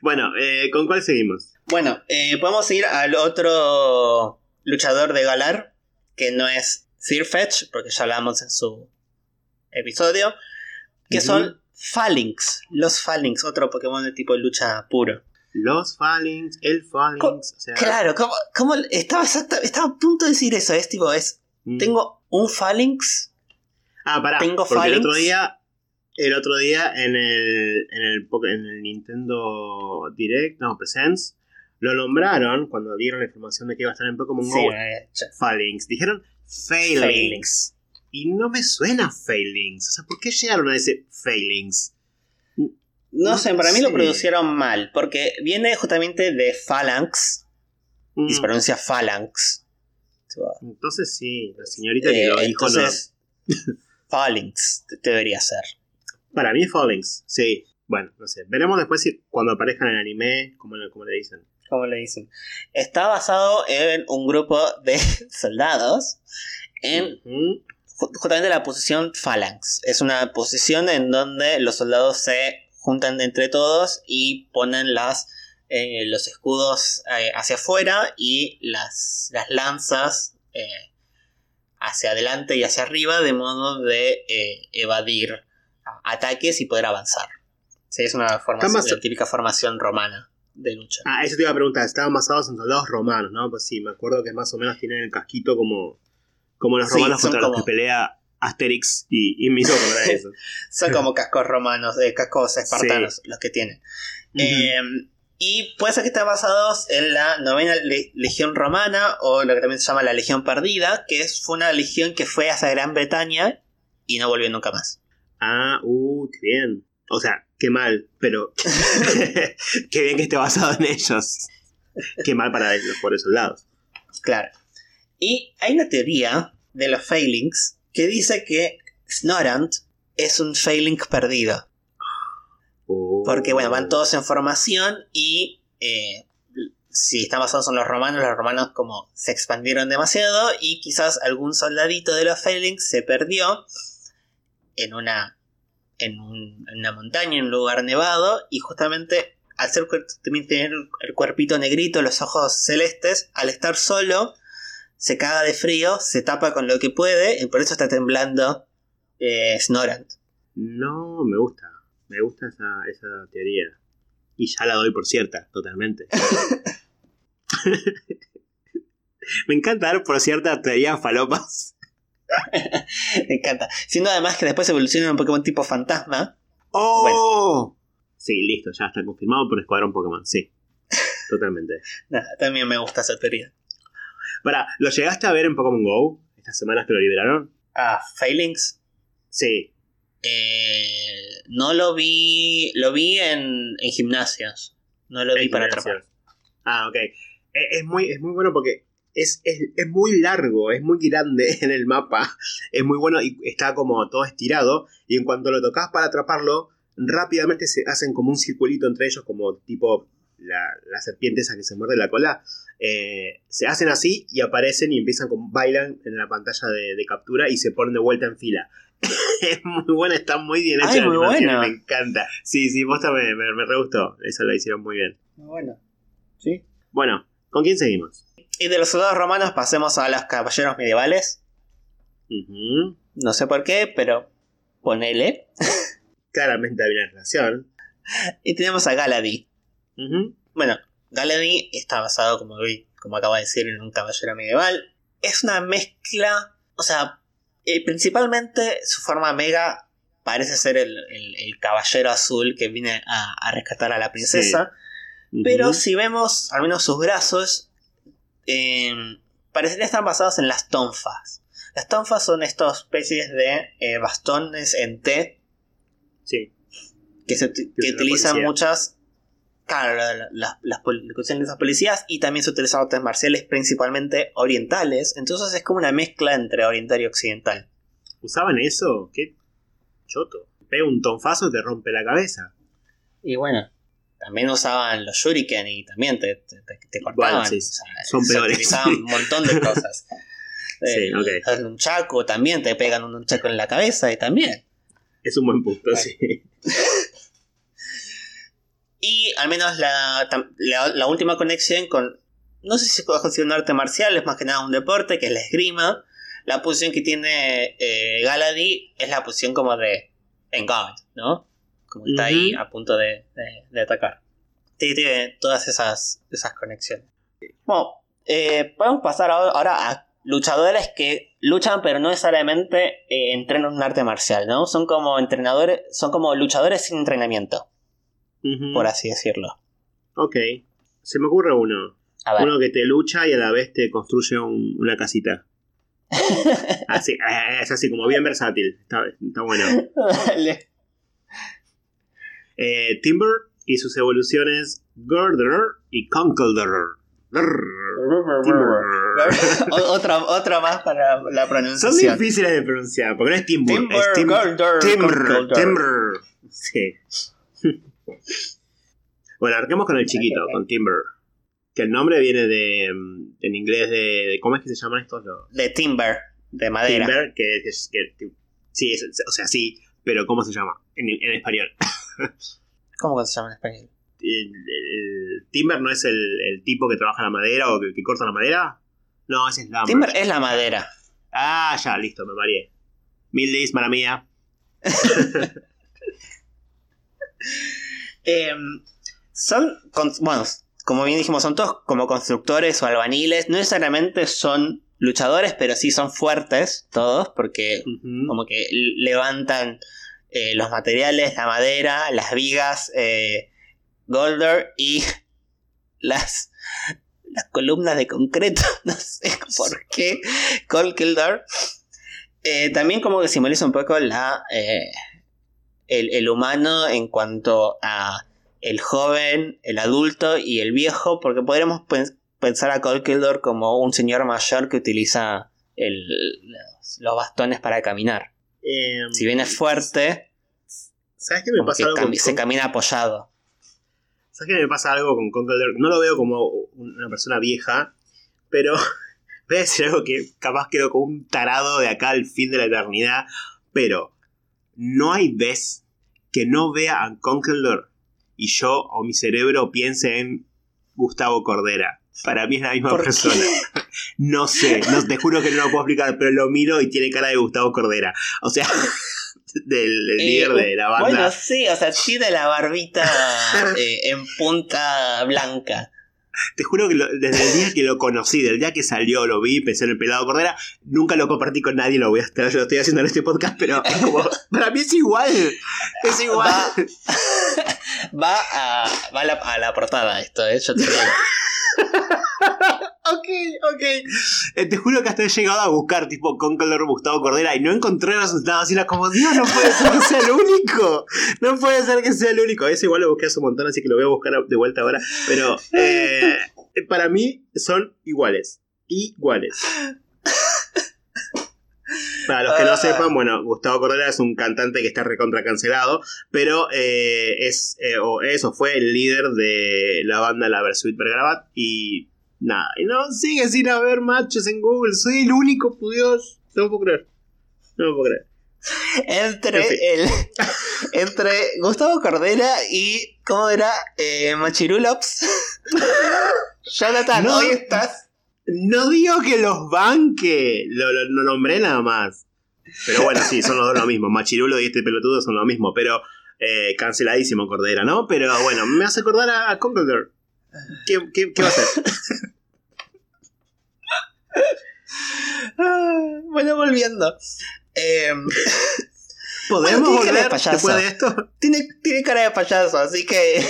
Bueno, eh, ¿con cuál seguimos? Bueno, eh, podemos ir al otro luchador de Galar, que no es Sirfetch, porque ya hablamos en su episodio, que son Phalanx, los Phalanx, otro Pokémon de tipo lucha puro. Los Phalanx, el Phalanx. O sea, Claro, ¿cómo, cómo estaba, exacta- estaba a punto de decir eso, es tipo, es, mm. tengo un Phalanx, Ah, pará. tengo porque el otro día. El otro día en el, en el, en el Nintendo Direct, no, Presents, lo nombraron cuando dieron la información de que iba a estar en Pokémon sí, Go. Phalanx. Dijeron. Phalanx. Y no me suena Failings. O sea, ¿por qué llegaron a ese Failings? No No sé, para mí lo sé. producieron mal, porque viene justamente de Phalanx, Mm, y se pronuncia Phalanx. Entonces sí, la señorita que Eh, lo dijo no. entonces, <laughs> Phalanx te- debería ser. Para mí Fallings, sí. Bueno, no sé. Veremos después si cuando aparezca en el anime, como, le- como le dicen. como le dicen. Está basado en un grupo de <laughs> soldados en justamente la posición Phalanx. Es una posición en donde los soldados se juntan entre todos y ponen las, eh, los escudos eh, hacia afuera y las, las lanzas eh, hacia adelante y hacia arriba de modo de eh, evadir ataques y poder avanzar. Sí, es una formación, la típica formación romana de lucha. Ah, eso te iba a preguntar. Estaban basados en soldados romanos, ¿no? Pues sí, me acuerdo que más o menos tienen el casquito como, como los romanos contra los que pelea Asterix y, y acordar de eso. <laughs> Son como cascos romanos, eh, cascos espartanos los que tienen. Eh, y puede ser que estén basados en la novena le- legión romana o lo que también se llama la legión perdida, que es, fue una legión que fue hacia Gran Bretaña y no volvió nunca más. Ah, uh, qué bien. O sea, qué mal, pero <laughs> <laughs> qué bien que esté basado en ellos. Qué mal para los pobres soldados. Claro. Y hay una teoría de los failings que dice que Snorant es un failing perdido. Uh. Porque, bueno, van todos en formación y eh, si están basados en los romanos, los romanos como se expandieron demasiado y quizás algún soldadito de los Failings se perdió en una, en, un- en una montaña, en un lugar nevado y justamente al ser también tener el cuerpito negrito, los ojos celestes, al estar solo se caga de frío, se tapa con lo que puede y por eso está temblando eh, Snorant. No, me gusta. Me gusta esa, esa teoría. Y ya la doy por cierta, totalmente. <laughs> me encanta dar por cierta teoría falopas. <laughs> Me encanta. Siendo además que después evoluciona en un Pokémon tipo fantasma. ¡Oh! Sí, listo, ya está confirmado por Escuadrón Pokémon, sí. Totalmente. <laughs> Nada, también me gusta esa teoría. Para, ¿lo llegaste a ver en Pokémon Go? Estas semanas que lo liberaron. Ah, Failings. Sí. Eh, no lo vi. Lo vi en, en gimnasios. No lo vi para atrapar. Ah, ok. Eh, Es muy, es muy bueno porque es, es, es muy largo, es muy grande <laughs> en el mapa. Es muy bueno y está como todo estirado. Y en cuanto lo tocas para atraparlo, rápidamente se hacen como un circulito entre ellos, como tipo la, la serpiente esa que se muerde la cola. Eh, se hacen así y aparecen y empiezan como bailan en la pantalla de, de captura y se ponen de vuelta en fila. <laughs> es muy buena, está muy bien hecha. Ay, la muy animación, buena. Me encanta. Sí, sí, posta me, me, me re gustó. Eso lo hicieron muy bien. Bueno. Sí. Bueno, ¿con quién seguimos? Y de los soldados romanos pasemos a los caballeros medievales. No sé por qué, pero ponele. Claramente hay una relación. <laughs> Y tenemos a Galadi. Ujú. Bueno, Galadi está basado, como, como acabo de decir, en un caballero medieval. Es una mezcla. O sea, eh, principalmente su forma mega parece ser el, el- el caballero azul que viene a, a rescatar a la princesa. Pero si vemos al menos sus brazos, eh, parecería estar basados en las tonfas. Las tonfas son estas especies de eh, bastones en T Sí. que se que utilizan muchas. Claro, la- la- la- las pol- que usan esas policías y también se utilizan artes marciales principalmente orientales. Entonces es como una mezcla entre oriental y occidental. ¿Usaban eso? ¿Qué choto? Pega un tonfazo y te rompe la cabeza. Y bueno, también usaban los shuriken y también te, te, te- cortaban. Bueno, sí, o sea, son se peores. utilizaban un montón de cosas. <laughs> Sí, Eh, el nunchaku también te pegan un nunchaku en la cabeza y también. Es un buen punto, sí. Y al menos la, la, la última conexión con. No sé si se puede considerar un arte marcial, es más que nada un deporte, que es la esgrima. La posición que tiene eh, Galadi es la posición como de engage, ¿no? Como está ahí a punto de, de- de atacar. Tiene, todas esas, esas conexiones. Bueno, eh, podemos pasar ahora- ahora a luchadores que luchan, pero no necesariamente eh, entrenan un arte marcial, ¿no? Son como entrenadores, son como luchadores sin entrenamiento Por así decirlo. Ok. Se me ocurre uno. A ver. Uno que te lucha y a la vez te construye un- una casita. <laughs> Así, eh, es así, como bien versátil. Está, está bueno. Dale. Eh, Timber y sus evoluciones Girder y. <laughs> O- otra, otra más para la Son pronunciación. difíciles de pronunciar, porque no es Timber, Timber, es Tim- Girder, Timber. Timber. Sí. <laughs> bueno, arquemos con el chiquito, con Timber. Que el nombre viene de. mm, en inglés de. de- ¿Cómo es que se llaman estos? Los, De timber, de madera. Timber, que, que, que- que- sí, es- o sea, sí, pero ¿cómo se llama? En, en español. <laughs> ¿Cómo que se llama en español? El, el- Timber no es el, el tipo que trabaja la madera o que, que corta la madera. No, ese es Lumber. Timber es la madera. Ah, ya, listo, me mareé. Mil dis, mala mía. <laughs> <laughs> Eh, son, con- bueno, como bien dijimos, son todos como constructores o albaniles. No necesariamente son luchadores, pero sí son fuertes todos, porque como que levantan eh, los materiales, la madera, las vigas, eh, Golder y <laughs> las, las columnas de concreto, <laughs> no sé por qué, Colkildar. Eh, también como que simboliza un poco la eh, el, el humano en cuanto a el joven, el adulto y el viejo, porque podríamos pen- pensar a Colkildor como un señor mayor que utiliza el- los, bastones para caminar. Eh, Si bien es fuerte, ¿Sabes qué me pasa algo se camina apoyado. ¿Sabes qué me pasa algo con Conkeldurr? No lo veo como una persona vieja, pero <laughs> voy a decir algo que capaz quedo como un tarado de acá al fin de la eternidad, pero no hay vez que no vea a Conkeldurr y yo o mi cerebro piense en Gustavo Cordera. Para mí es la misma persona. <laughs> No sé, no, te juro que no lo puedo explicar, pero lo miro y tiene cara de Gustavo Cordera. O sea, <laughs> del, del Eh, líder de la banda. Bueno, sí, o sea, sí de la barbita <laughs> eh, en punta blanca. Te juro que lo- desde el día que lo conocí, del día que salió, lo vi, pensé en el pelado Cordera, nunca lo compartí con nadie, lo voy a estar, yo lo estoy haciendo en este podcast, pero es como, para mí es igual, es igual. Va, <laughs> va, a, va a, la, portada esto, ¿eh? yo te digo. <laughs> ok, ok. Eh, te juro que hasta he llegado a buscar tipo con color Gustavo Cordera y no encontré resultados y era como, Dios, no puede ser que sea el único. No puede ser que sea el único. Ese igual lo busqué hace un montón, así que lo voy a buscar de vuelta ahora. Pero eh, para mí son iguales. Iguales. Para los que no sepan, bueno, Gustavo Cordera es un cantante que está recontra cancelado, pero eh, es, o eso fue el líder de la banda La Versuit Bergarabat y Nada, y no sigue sin haber matches en Google. Soy el único, Dios. No puedo creer. No puedo creer. Entre el <laughs> entre Gustavo Cordera y ¿cómo era? Eh, Machirulops. <laughs> Jonathan, no, hoy estás. No digo que los banque, lo, lo, nombré nada más. Pero bueno, sí, son los dos lo mismo. Machirulo y este pelotudo son lo mismo, pero eh, canceladísimo Cordera, ¿no? Pero bueno, me hace acordar a, a ¿Qué, qué, qué va a hacer? <laughs> bueno, volviendo. Em, ¿Podemos volver después de esto? Tiene, tiene cara de payaso, así que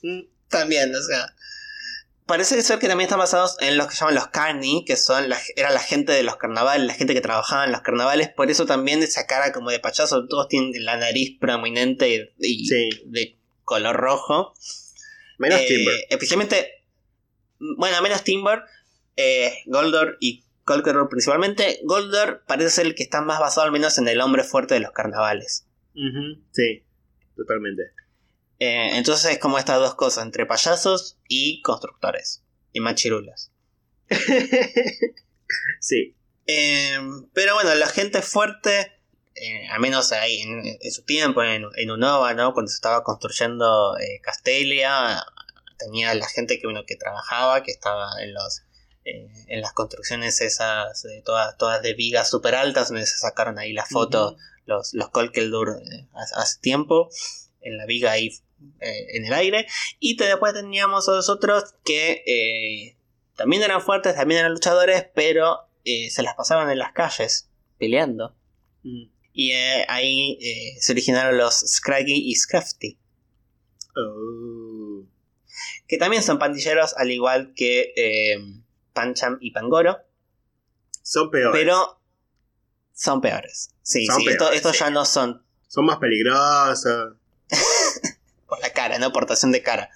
<laughs> también, o sea. Parece ser que también están basados en los que llaman los carni, que son la, era la gente de los carnavales, la gente que trabajaba en los carnavales, por eso también esa cara como de payaso, todos tienen la nariz prominente y, de color rojo. Menos eh, Timber. Especialmente, bueno, menos Timber, eh, Goldor y Colkeror principalmente. Goldor parece ser el que está más basado al menos en el hombre fuerte de los carnavales. Sí, totalmente. Eh, entonces es como estas dos cosas, entre payasos y constructores. Y machirulas. <laughs> sí. Em, pero bueno, la gente fuerte, eh, al menos ahí en, su tiempo, en, en, Unova, ¿no? Cuando se estaba construyendo Castelia, tenía la gente que uno que trabajaba, que estaba en los eh, en las construcciones esas, todas, todas de vigas super altas, donde se sacaron ahí la foto los, los Kolkeldur eh, hace tiempo, en la viga ahí eh, en el aire. Y después teníamos a los otros que también eran fuertes, también eran luchadores, pero se las pasaban en las calles peleando. Y ahí se originaron los Scraggy y Scrafty. Oh. Que también son pandilleros, al igual que Pancham y Pangoro. Son peores. Pero son peores. Sí, sí, estos ya no son. Son más peligrosos. <laughs> por la cara, ¿no? Portación de cara.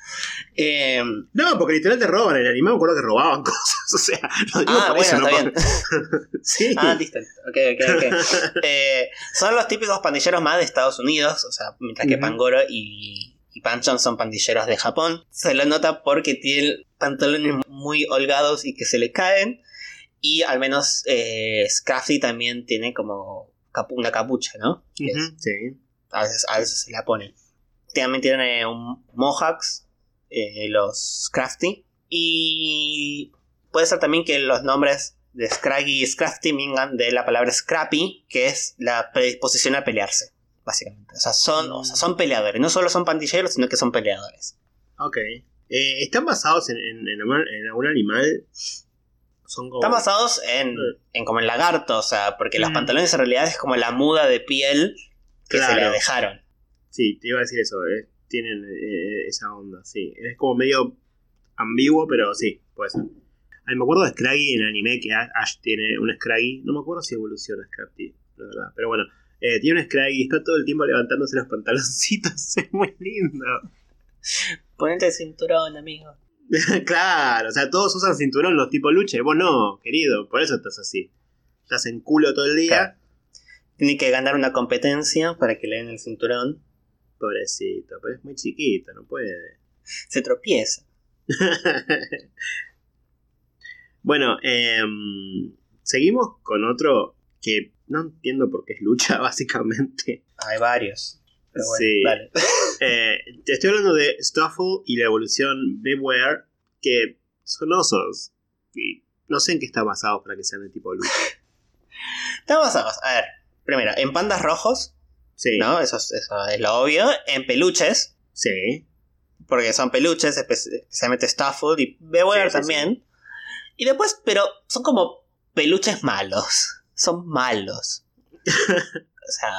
Em, no, porque literalmente roban. En el anime me acuerdo que robaban <laughs> cosas. O sea, no digo ah, bueno, está bien. <laughs> sí. Ah, listo. Ok, ok, ok. <laughs> Eh, son los típicos pandilleros más de Estados Unidos. O sea, mientras que Pangoro y y Pancham son pandilleros de Japón. Se lo nota porque tienen pantalones muy holgados y que se le caen. Y al menos eh, también tiene como una capucha, ¿no? sí. A veces, se la pone. También tienen un Mohawks, eh, los Crafty. Y puede ser también que los nombres de Scraggy y Scrafty vengan de la palabra Scrappy, que es la predisposición a pelearse básicamente. O sea, son, o sea, son peleadores. No solo son pandilleros, sino que son peleadores. Ok. Eh, ¿Están basados en, en, algún animal? Son Están basados en, eh. en como en lagarto, o sea, porque los mm. pantalones en realidad es como la muda de piel que se le dejaron. Sí, te iba a decir eso, eh. tienen esa onda, sí. Es como medio ambiguo, pero sí, puede ser. A mí me acuerdo de Scraggy en el anime que Ash tiene un Scraggy. No me acuerdo si evoluciona Scraggy, la verdad. Pero bueno, eh, tiene un Scraggy y está todo el tiempo levantándose los pantaloncitos. <laughs> Es muy lindo. Ponete el cinturón, amigo. <laughs> claro, o sea, todos usan cinturón los tipos lucha. vos no, querido, por eso estás así. Estás en culo todo el día. Tiene que ganar una competencia para que le den el cinturón. Pobrecito, pero es muy chiquito, no puede. Se tropieza. <laughs> bueno, em, seguimos con otro que no entiendo por qué es lucha, <laughs> básicamente. Hay varios. sí. <laughs> Eh, te estoy hablando de Stuffle y la evolución Beware, que son osos. Y no sé en qué está basado para que sean de tipo de lucha. Están basados, a ver, primero, en pandas rojos. Sí. ¿No? Eso, es lo obvio. En peluches. Sí. Porque son peluches, especialmente Stuffle y Beware también. Y después, pero son como peluches malos son malos. <laughs> o sea,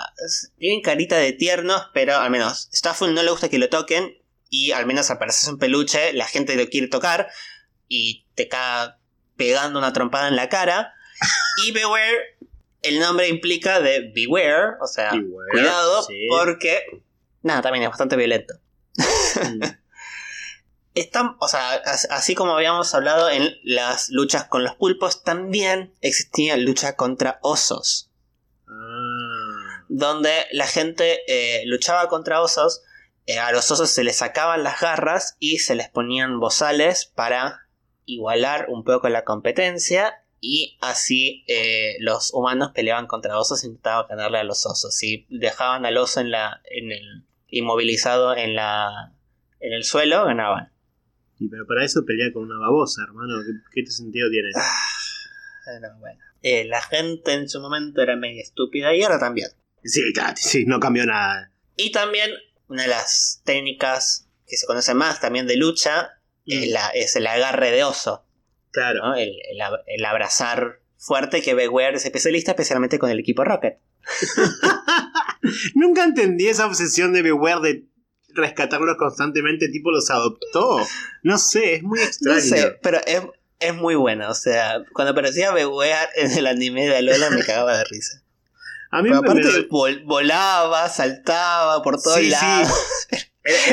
tienen carita de tiernos, pero al menos Staffel no le gusta que lo toquen y al menos aparece un peluche, la gente lo quiere tocar y te caga pegando una trompada en la cara. <laughs> Y Beware, el nombre implica de Beware, o sea, Beware, cuidado, sí. porque. Nada, también es bastante violento. Mm. <laughs> Están, o sea, as- así como habíamos hablado en las luchas con los pulpos, también existía lucha contra osos. Ah, donde la gente eh, luchaba contra osos, eh, a los osos se les sacaban las garras y se les ponían bozales para igualar un poco la competencia y así eh, los humanos peleaban contra osos e intentaban ganarle a los osos. Si dejaban al oso en la, en el, inmovilizado en, la, en el suelo, ganaban. y pero para eso pelea con una babosa, hermano. ¿Qué, qué sentido tiene? Bueno, bueno. Eh, la gente en su momento era medio estúpida y ahora también. Sí, sí, no cambió nada. Y también una de las técnicas que se conoce más también de lucha es, la- es el agarre de oso, Claro. ¿no? el, el ab- el abrazar fuerte que Beware es especialista, especialmente con el equipo Rocket. <laughs> Nunca entendí esa obsesión de Beware de rescatarlos constantemente, tipo los adoptó. No sé, es muy extraño. No sé, pero es, es muy buena. O sea, cuando aparecía Beware en el anime de Alola me cagaba de risa. A mí Pero me- aparte me- vol- volaba, saltaba por todos Sí, sí. lados.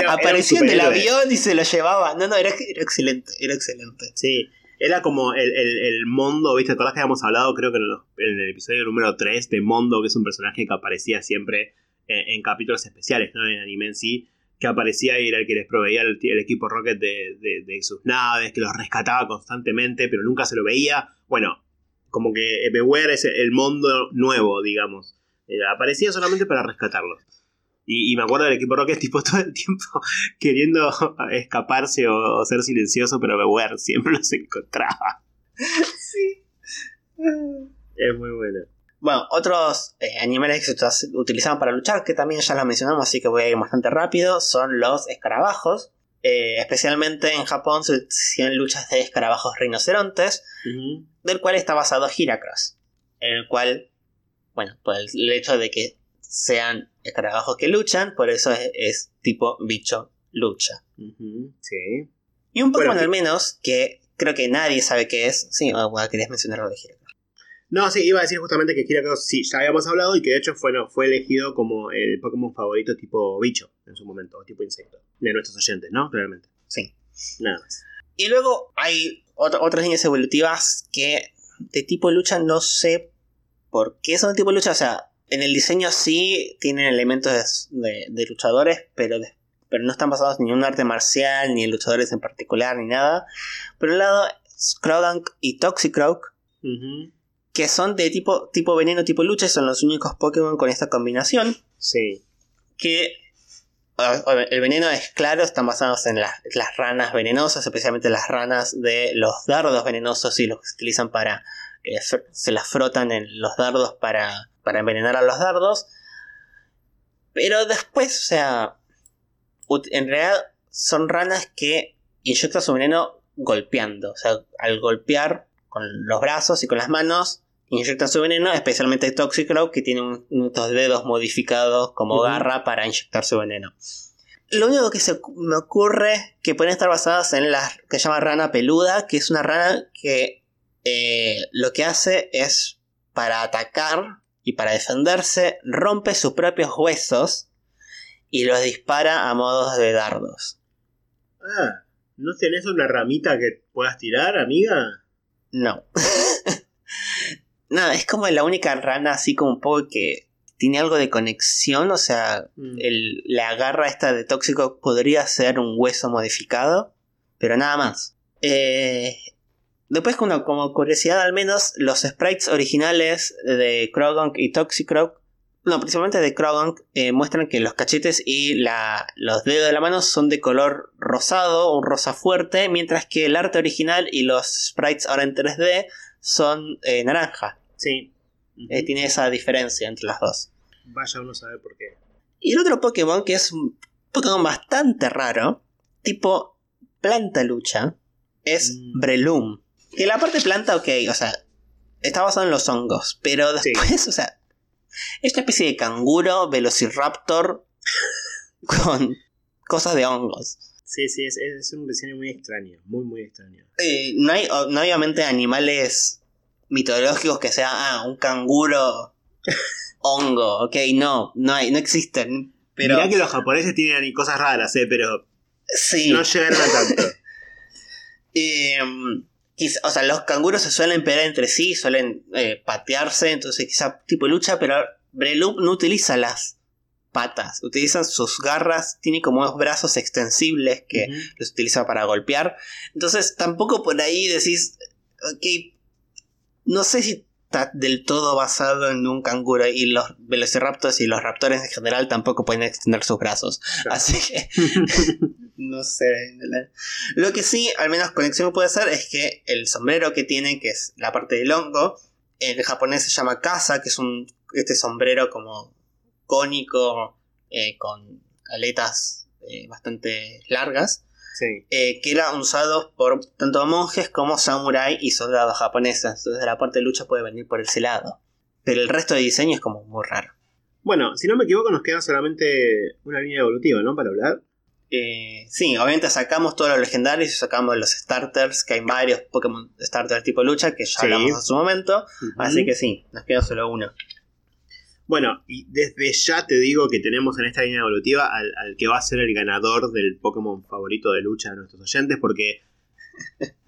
un Aparecía en el avión y se lo llevaba. No, no, era, era excelente, era excelente. Sí, era como el, el, el Mondo, ¿viste? ¿Te acordás que habíamos hablado, creo que en, los- en el episodio número 3 de Mondo, que es un personaje que aparecía siempre en, en capítulos especiales, ¿no? En anime en sí, que aparecía y era el que les proveía el, equipo Rocket de, de- de sus naves, que los rescataba constantemente, pero nunca se lo veía. Bueno, como que Beware es el mundo nuevo, digamos. Eh, aparecía solamente para rescatarlos. Y, y me acuerdo del equipo Rocket <laughs> tipo todo el tiempo queriendo escaparse o, o ser silencioso, pero Beware siempre los encontraba. Sí. Es muy bueno. Bueno, otros eh, animales que se utilizaban para luchar, que también ya los mencionamos, así que voy a ir bastante rápido, son los escarabajos. Eh, especialmente en Japón se hacían luchas de escarabajos rinocerontes, del cual está basado Heracross. En el cual, bueno, por el hecho de que sean escarabajos que luchan, por eso es, es tipo bicho lucha. Sí. Y un Pokémon Bueno, al menos que creo que nadie sabe qué es. Sí, ah, bueno, querías mencionar lo de Heracross. No, sí, iba a decir justamente que Kiracross sí, ya habíamos hablado y que de hecho fue, no, fue elegido como el Pokémon favorito tipo bicho en su momento, o tipo insecto, de nuestros oyentes, ¿no? Claramente. Sí. Nada más. Y luego hay ot- otras líneas evolutivas que de tipo lucha no sé por qué son de tipo lucha. O sea, en el diseño sí tienen elementos de, luchadores, pero, de- pero no están basados ni en un arte marcial, ni en luchadores en particular, ni nada. Por un lado, Scrogunk y Toxicroak, que son de tipo, tipo veneno, tipo lucha, y son los únicos Pokémon con esta combinación. Sí. que el veneno es claro, están basados en las, las ranas venenosas, especialmente las ranas de los dardos venenosos y los que se utilizan para, eh, se las frotan en los dardos para, para envenenar a los dardos. Pero después, o sea, en realidad son ranas que inyectan su veneno golpeando, o sea, al golpear con los brazos y con las manos, inyectan su veneno, especialmente Toxicroak, que tiene un- unos dedos modificados como garra para inyectar su veneno. Lo único que se me ocurre que pueden estar basadas en la que se llama rana peluda, que es una rana que eh, lo que hace es para atacar y para defenderse, rompe sus propios huesos y los dispara a modos de dardos. Ah, ¿no tenés una ramita que puedas tirar, amiga? No. <laughs> Nada, es como la única rana así como un poco que tiene algo de conexión, o sea, Mm. el- la garra esta de tóxico podría ser un hueso modificado, pero nada más. Eh, después, como, como curiosidad al menos, los sprites originales de Krogunk y Toxicroak, no, principalmente de Krogunk, eh, muestran que los cachetes y la- los dedos de la mano son de color rosado, un rosa fuerte, mientras que el arte original y los sprites ahora en 3D son eh, naranja. Sí. Eh, tiene esa diferencia entre las dos. Vaya uno a saber por qué. Y el otro Pokémon, que es un Pokémon bastante raro, tipo planta lucha, es Mm. Breloom. Que la parte planta, ok, o sea, está basado en los hongos, pero Sí. después, <laughs> o sea, esta especie de canguro, velociraptor, <laughs> con cosas de hongos. Sí, sí, es, es un diseño muy extraño, muy, muy extraño. Eh, no, hay, no hay obviamente animales mitológicos que sean, ah, un canguro <laughs> hongo, ok, no, no hay, no existen. Pero Mirá que los japoneses tienen cosas raras, eh, pero sí. no llegaron a tanto. Eh, o sea, los canguros se suelen pelear entre sí, suelen eh, patearse, entonces quizá tipo lucha, pero Breloop no utiliza las patas, utilizan sus garras, tiene como dos brazos extensibles que los utiliza para golpear. Entonces tampoco por ahí decís, ok, no sé si está del todo basado en un canguro y los velociraptors y los raptores en general tampoco pueden extender sus brazos. Claro. Así que <laughs> no sé. Lo que sí, al menos conexión puede hacer es que el sombrero que tiene, que es la parte del hongo, en japonés se llama kasa, que es un este sombrero como cónico eh, con aletas eh, bastante largas, Sí. eh, que eran usados por tanto monjes como samurai y soldados japoneses. Entonces la parte de lucha puede venir por ese lado. Pero el resto de diseño es como muy raro. Bueno, si no me equivoco, nos queda solamente una línea evolutiva, ¿no? Para hablar. Eh, sí, obviamente sacamos todos los legendarios y sacamos los starters, que hay varios Pokémon starter tipo lucha que ya Sí. hablamos en su momento. Así que sí, nos queda solo uno. Bueno, y desde ya te digo que tenemos en esta línea evolutiva al, que va a ser el ganador del Pokémon favorito de lucha de nuestros oyentes, porque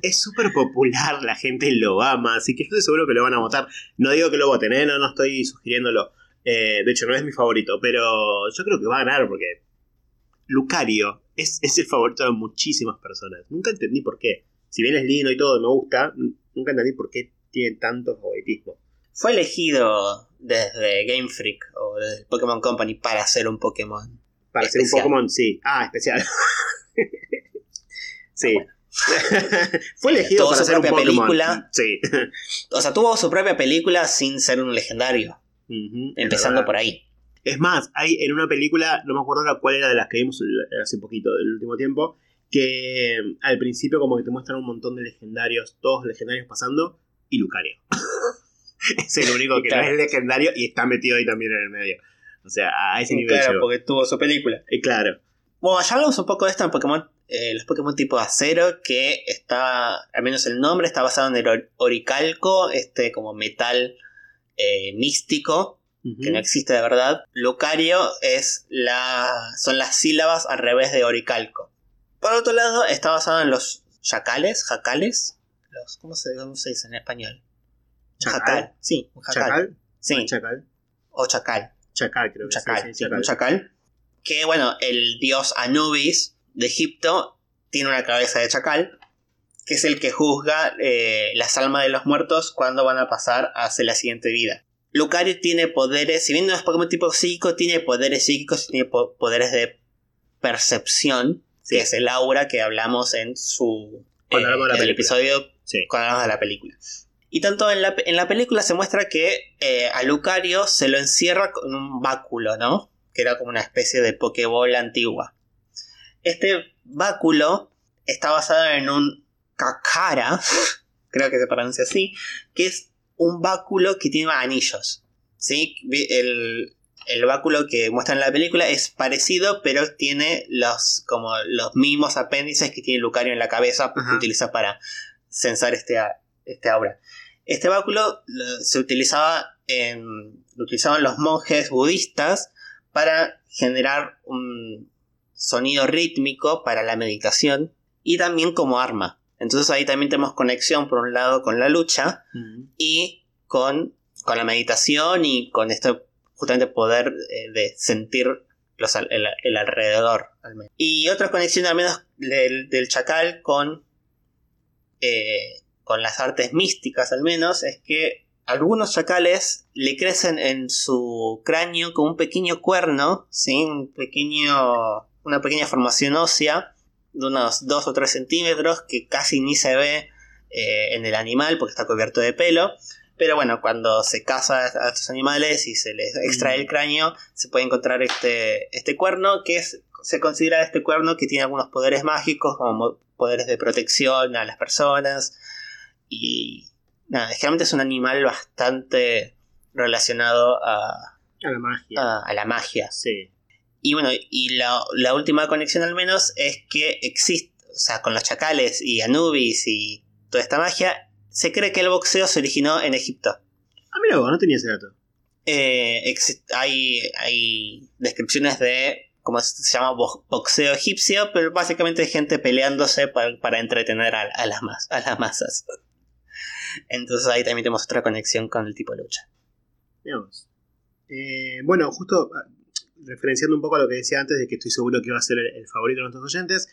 es súper popular, la gente lo ama, así que estoy seguro que lo van a votar. No digo que lo voten, ¿eh? no, no estoy sugiriéndolo. Eh, de hecho, no es mi favorito, pero yo creo que va a ganar porque Lucario es, es el favorito de muchísimas personas. Nunca entendí por qué. Si bien es lindo y todo, me gusta, nunca entendí por qué tiene tanto favoritismo. Fue elegido desde Game Freak o desde el Pokémon Company para hacer un Pokémon. Para ser un Especial. Pokémon, sí. Ah, especial. <laughs> sí. <laughs> Bueno. Fue elegido Tuvo para su ser un propia Pokémon. película. Sí. O sea, tuvo su propia película sin ser un legendario. Empezando por ahí. Es más, hay en una película, no me acuerdo la cuál era de las que vimos hace poquito, del último tiempo, que mm, al principio como que te muestran un montón de legendarios, todos legendarios pasando, y Lucario. <laughs> <laughs> es el único que Claro. no es legendario y está metido ahí también en el medio. O sea, a ese nivel Claro, porque tuvo su película. Eh, claro. Bueno, ya hablamos un poco de esto en Pokémon, eh, los Pokémon tipo acero, que está, al menos el nombre, está basado en el or- oricalco, este como metal eh, místico, que no existe de verdad. Lucario es la, son las sílabas al revés de oricalco. Por otro lado, está basado en los chacales, jacales, los, ¿cómo, se, cómo se dice en español? ¿Chacal? Jacal, sí, un jacal. ¿Chacal? Sí, Chacal. o chacal. Chacal, creo Un que sí, chacal, sí, sí, chacal. un chacal. Que bueno, el dios Anubis de Egipto tiene una cabeza de chacal, que es el que juzga eh, las almas de los muertos cuando van a pasar hacia la siguiente vida. Lucario tiene poderes, si bien no es Pokémon tipo psíquico, tiene poderes psíquicos y tiene po- poderes de percepción, Sí. que es el aura que hablamos en su Cuando eh, hablamos de la película. episodio Sí. cuando hablamos de la película. Y tanto en la, en la película se muestra que eh, a Lucario se lo encierra con un báculo, ¿no? Que era como una especie de Pokéball antigua. Este báculo está basado en un Kakara, <laughs> creo que se pronuncia así, que es un báculo que tiene anillos. ¿Sí? El, el báculo que muestra en la película es parecido, pero tiene los, como los mismos apéndices que tiene Lucario en la cabeza que utiliza para censar este, este aura. Este báculo lo- se utilizaba en, lo utilizaban los monjes budistas para generar un sonido rítmico para la meditación y también como arma. Entonces ahí también tenemos conexión por un lado con la lucha y con, con la meditación y con este justamente poder eh, de sentir los el, el alrededor. al menos. Y otra conexión al menos del, del chacal con, eh, con las artes místicas al menos es que algunos chacales le crecen en su cráneo como un pequeño cuerno, ¿sí? un pequeño, una pequeña formación ósea de unos 2 o 3 centímetros que casi ni se ve eh, en el animal porque está cubierto de pelo. Pero bueno, cuando se caza a estos animales y se les extrae el cráneo, se puede encontrar este, este cuerno que es, se considera este cuerno que tiene algunos poderes mágicos como mo- poderes de protección a las personas. Y nada, generalmente es un animal bastante relacionado a, A la magia. a- a la magia. Sí. y bueno, y la, la última conexión al menos es que existe, o sea, con los chacales y Anubis y toda esta magia, se cree que el boxeo se originó en Egipto. Ah, mira vos, no tenía ese dato. Eh, hay, hay descripciones de cómo se llama bo- boxeo egipcio, pero básicamente hay gente peleándose para, para entretener a, a las mas- a las masas. Entonces ahí también tenemos otra conexión con el tipo de lucha. Vos. Eh, bueno, justo ah, referenciando un poco a lo que decía antes, de que estoy seguro que va a ser el, favorito de nuestros oyentes.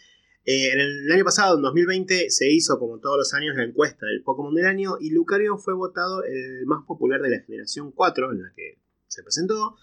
eh, en el año pasado, en 2020, se hizo, como todos los años, la encuesta del Pokémon del año y Lucario fue votado el más popular de la generación 4 en la que se presentó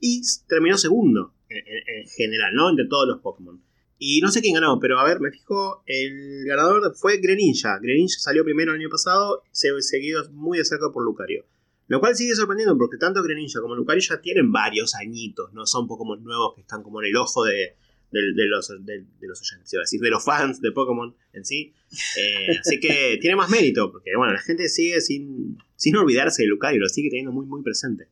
y terminó segundo en general, ¿no? Entre todos los Pokémon. Y no sé quién ganó, pero a ver, me fijo, el ganador fue Greninja. Greninja salió primero el año pasado, se- seguido muy de cerca por Lucario. Lo cual sigue sorprendiendo porque tanto Greninja como Lucario ya tienen varios añitos, no son Pokémon nuevos que están como en el ojo de, de- de los, de, de los oyentes, iba a decir, de los fans de Pokémon en sí. Eh, <laughs> así que tiene más mérito, porque bueno, la gente sigue sin, sin olvidarse de Lucario, lo sigue teniendo muy muy presente.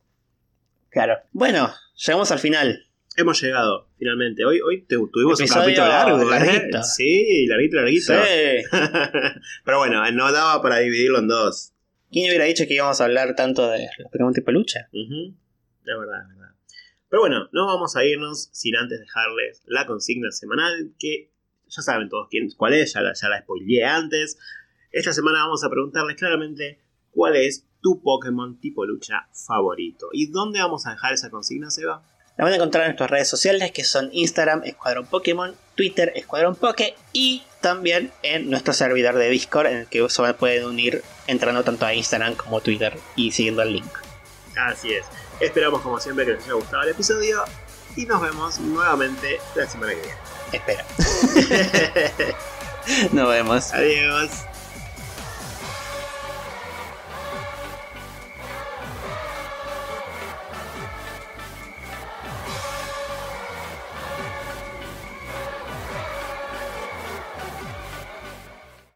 Claro. Bueno, llegamos al final. Hemos llegado, finalmente. Hoy, hoy te- tuvimos un capítulo largo, ¿eh? larguito. Sí, larguito, larguito. Sí. <laughs> Pero bueno, no daba para dividirlo en dos. ¿Quién hubiera dicho que íbamos a hablar tanto de los Pokémon tipo lucha? Ujú. Es verdad, es verdad. Pero bueno, no vamos a irnos sin antes dejarles la consigna semanal, que ya saben todos quién, cuál es, ya la, ya la spoileé antes. Esta semana vamos a preguntarles claramente cuál es tu Pokémon tipo lucha favorito. ¿Y dónde vamos a dejar esa consigna, Seba? La van a encontrar en nuestras redes sociales que son Instagram, Escuadrón Pokémon, Twitter, Escuadrón Poke y también en nuestro servidor de Discord en el que se pueden unir entrando tanto a Instagram como Twitter y siguiendo el link. Así es. Esperamos como siempre que les haya gustado el episodio y nos vemos nuevamente la semana que viene. Espera. <laughs> Nos vemos. Adiós.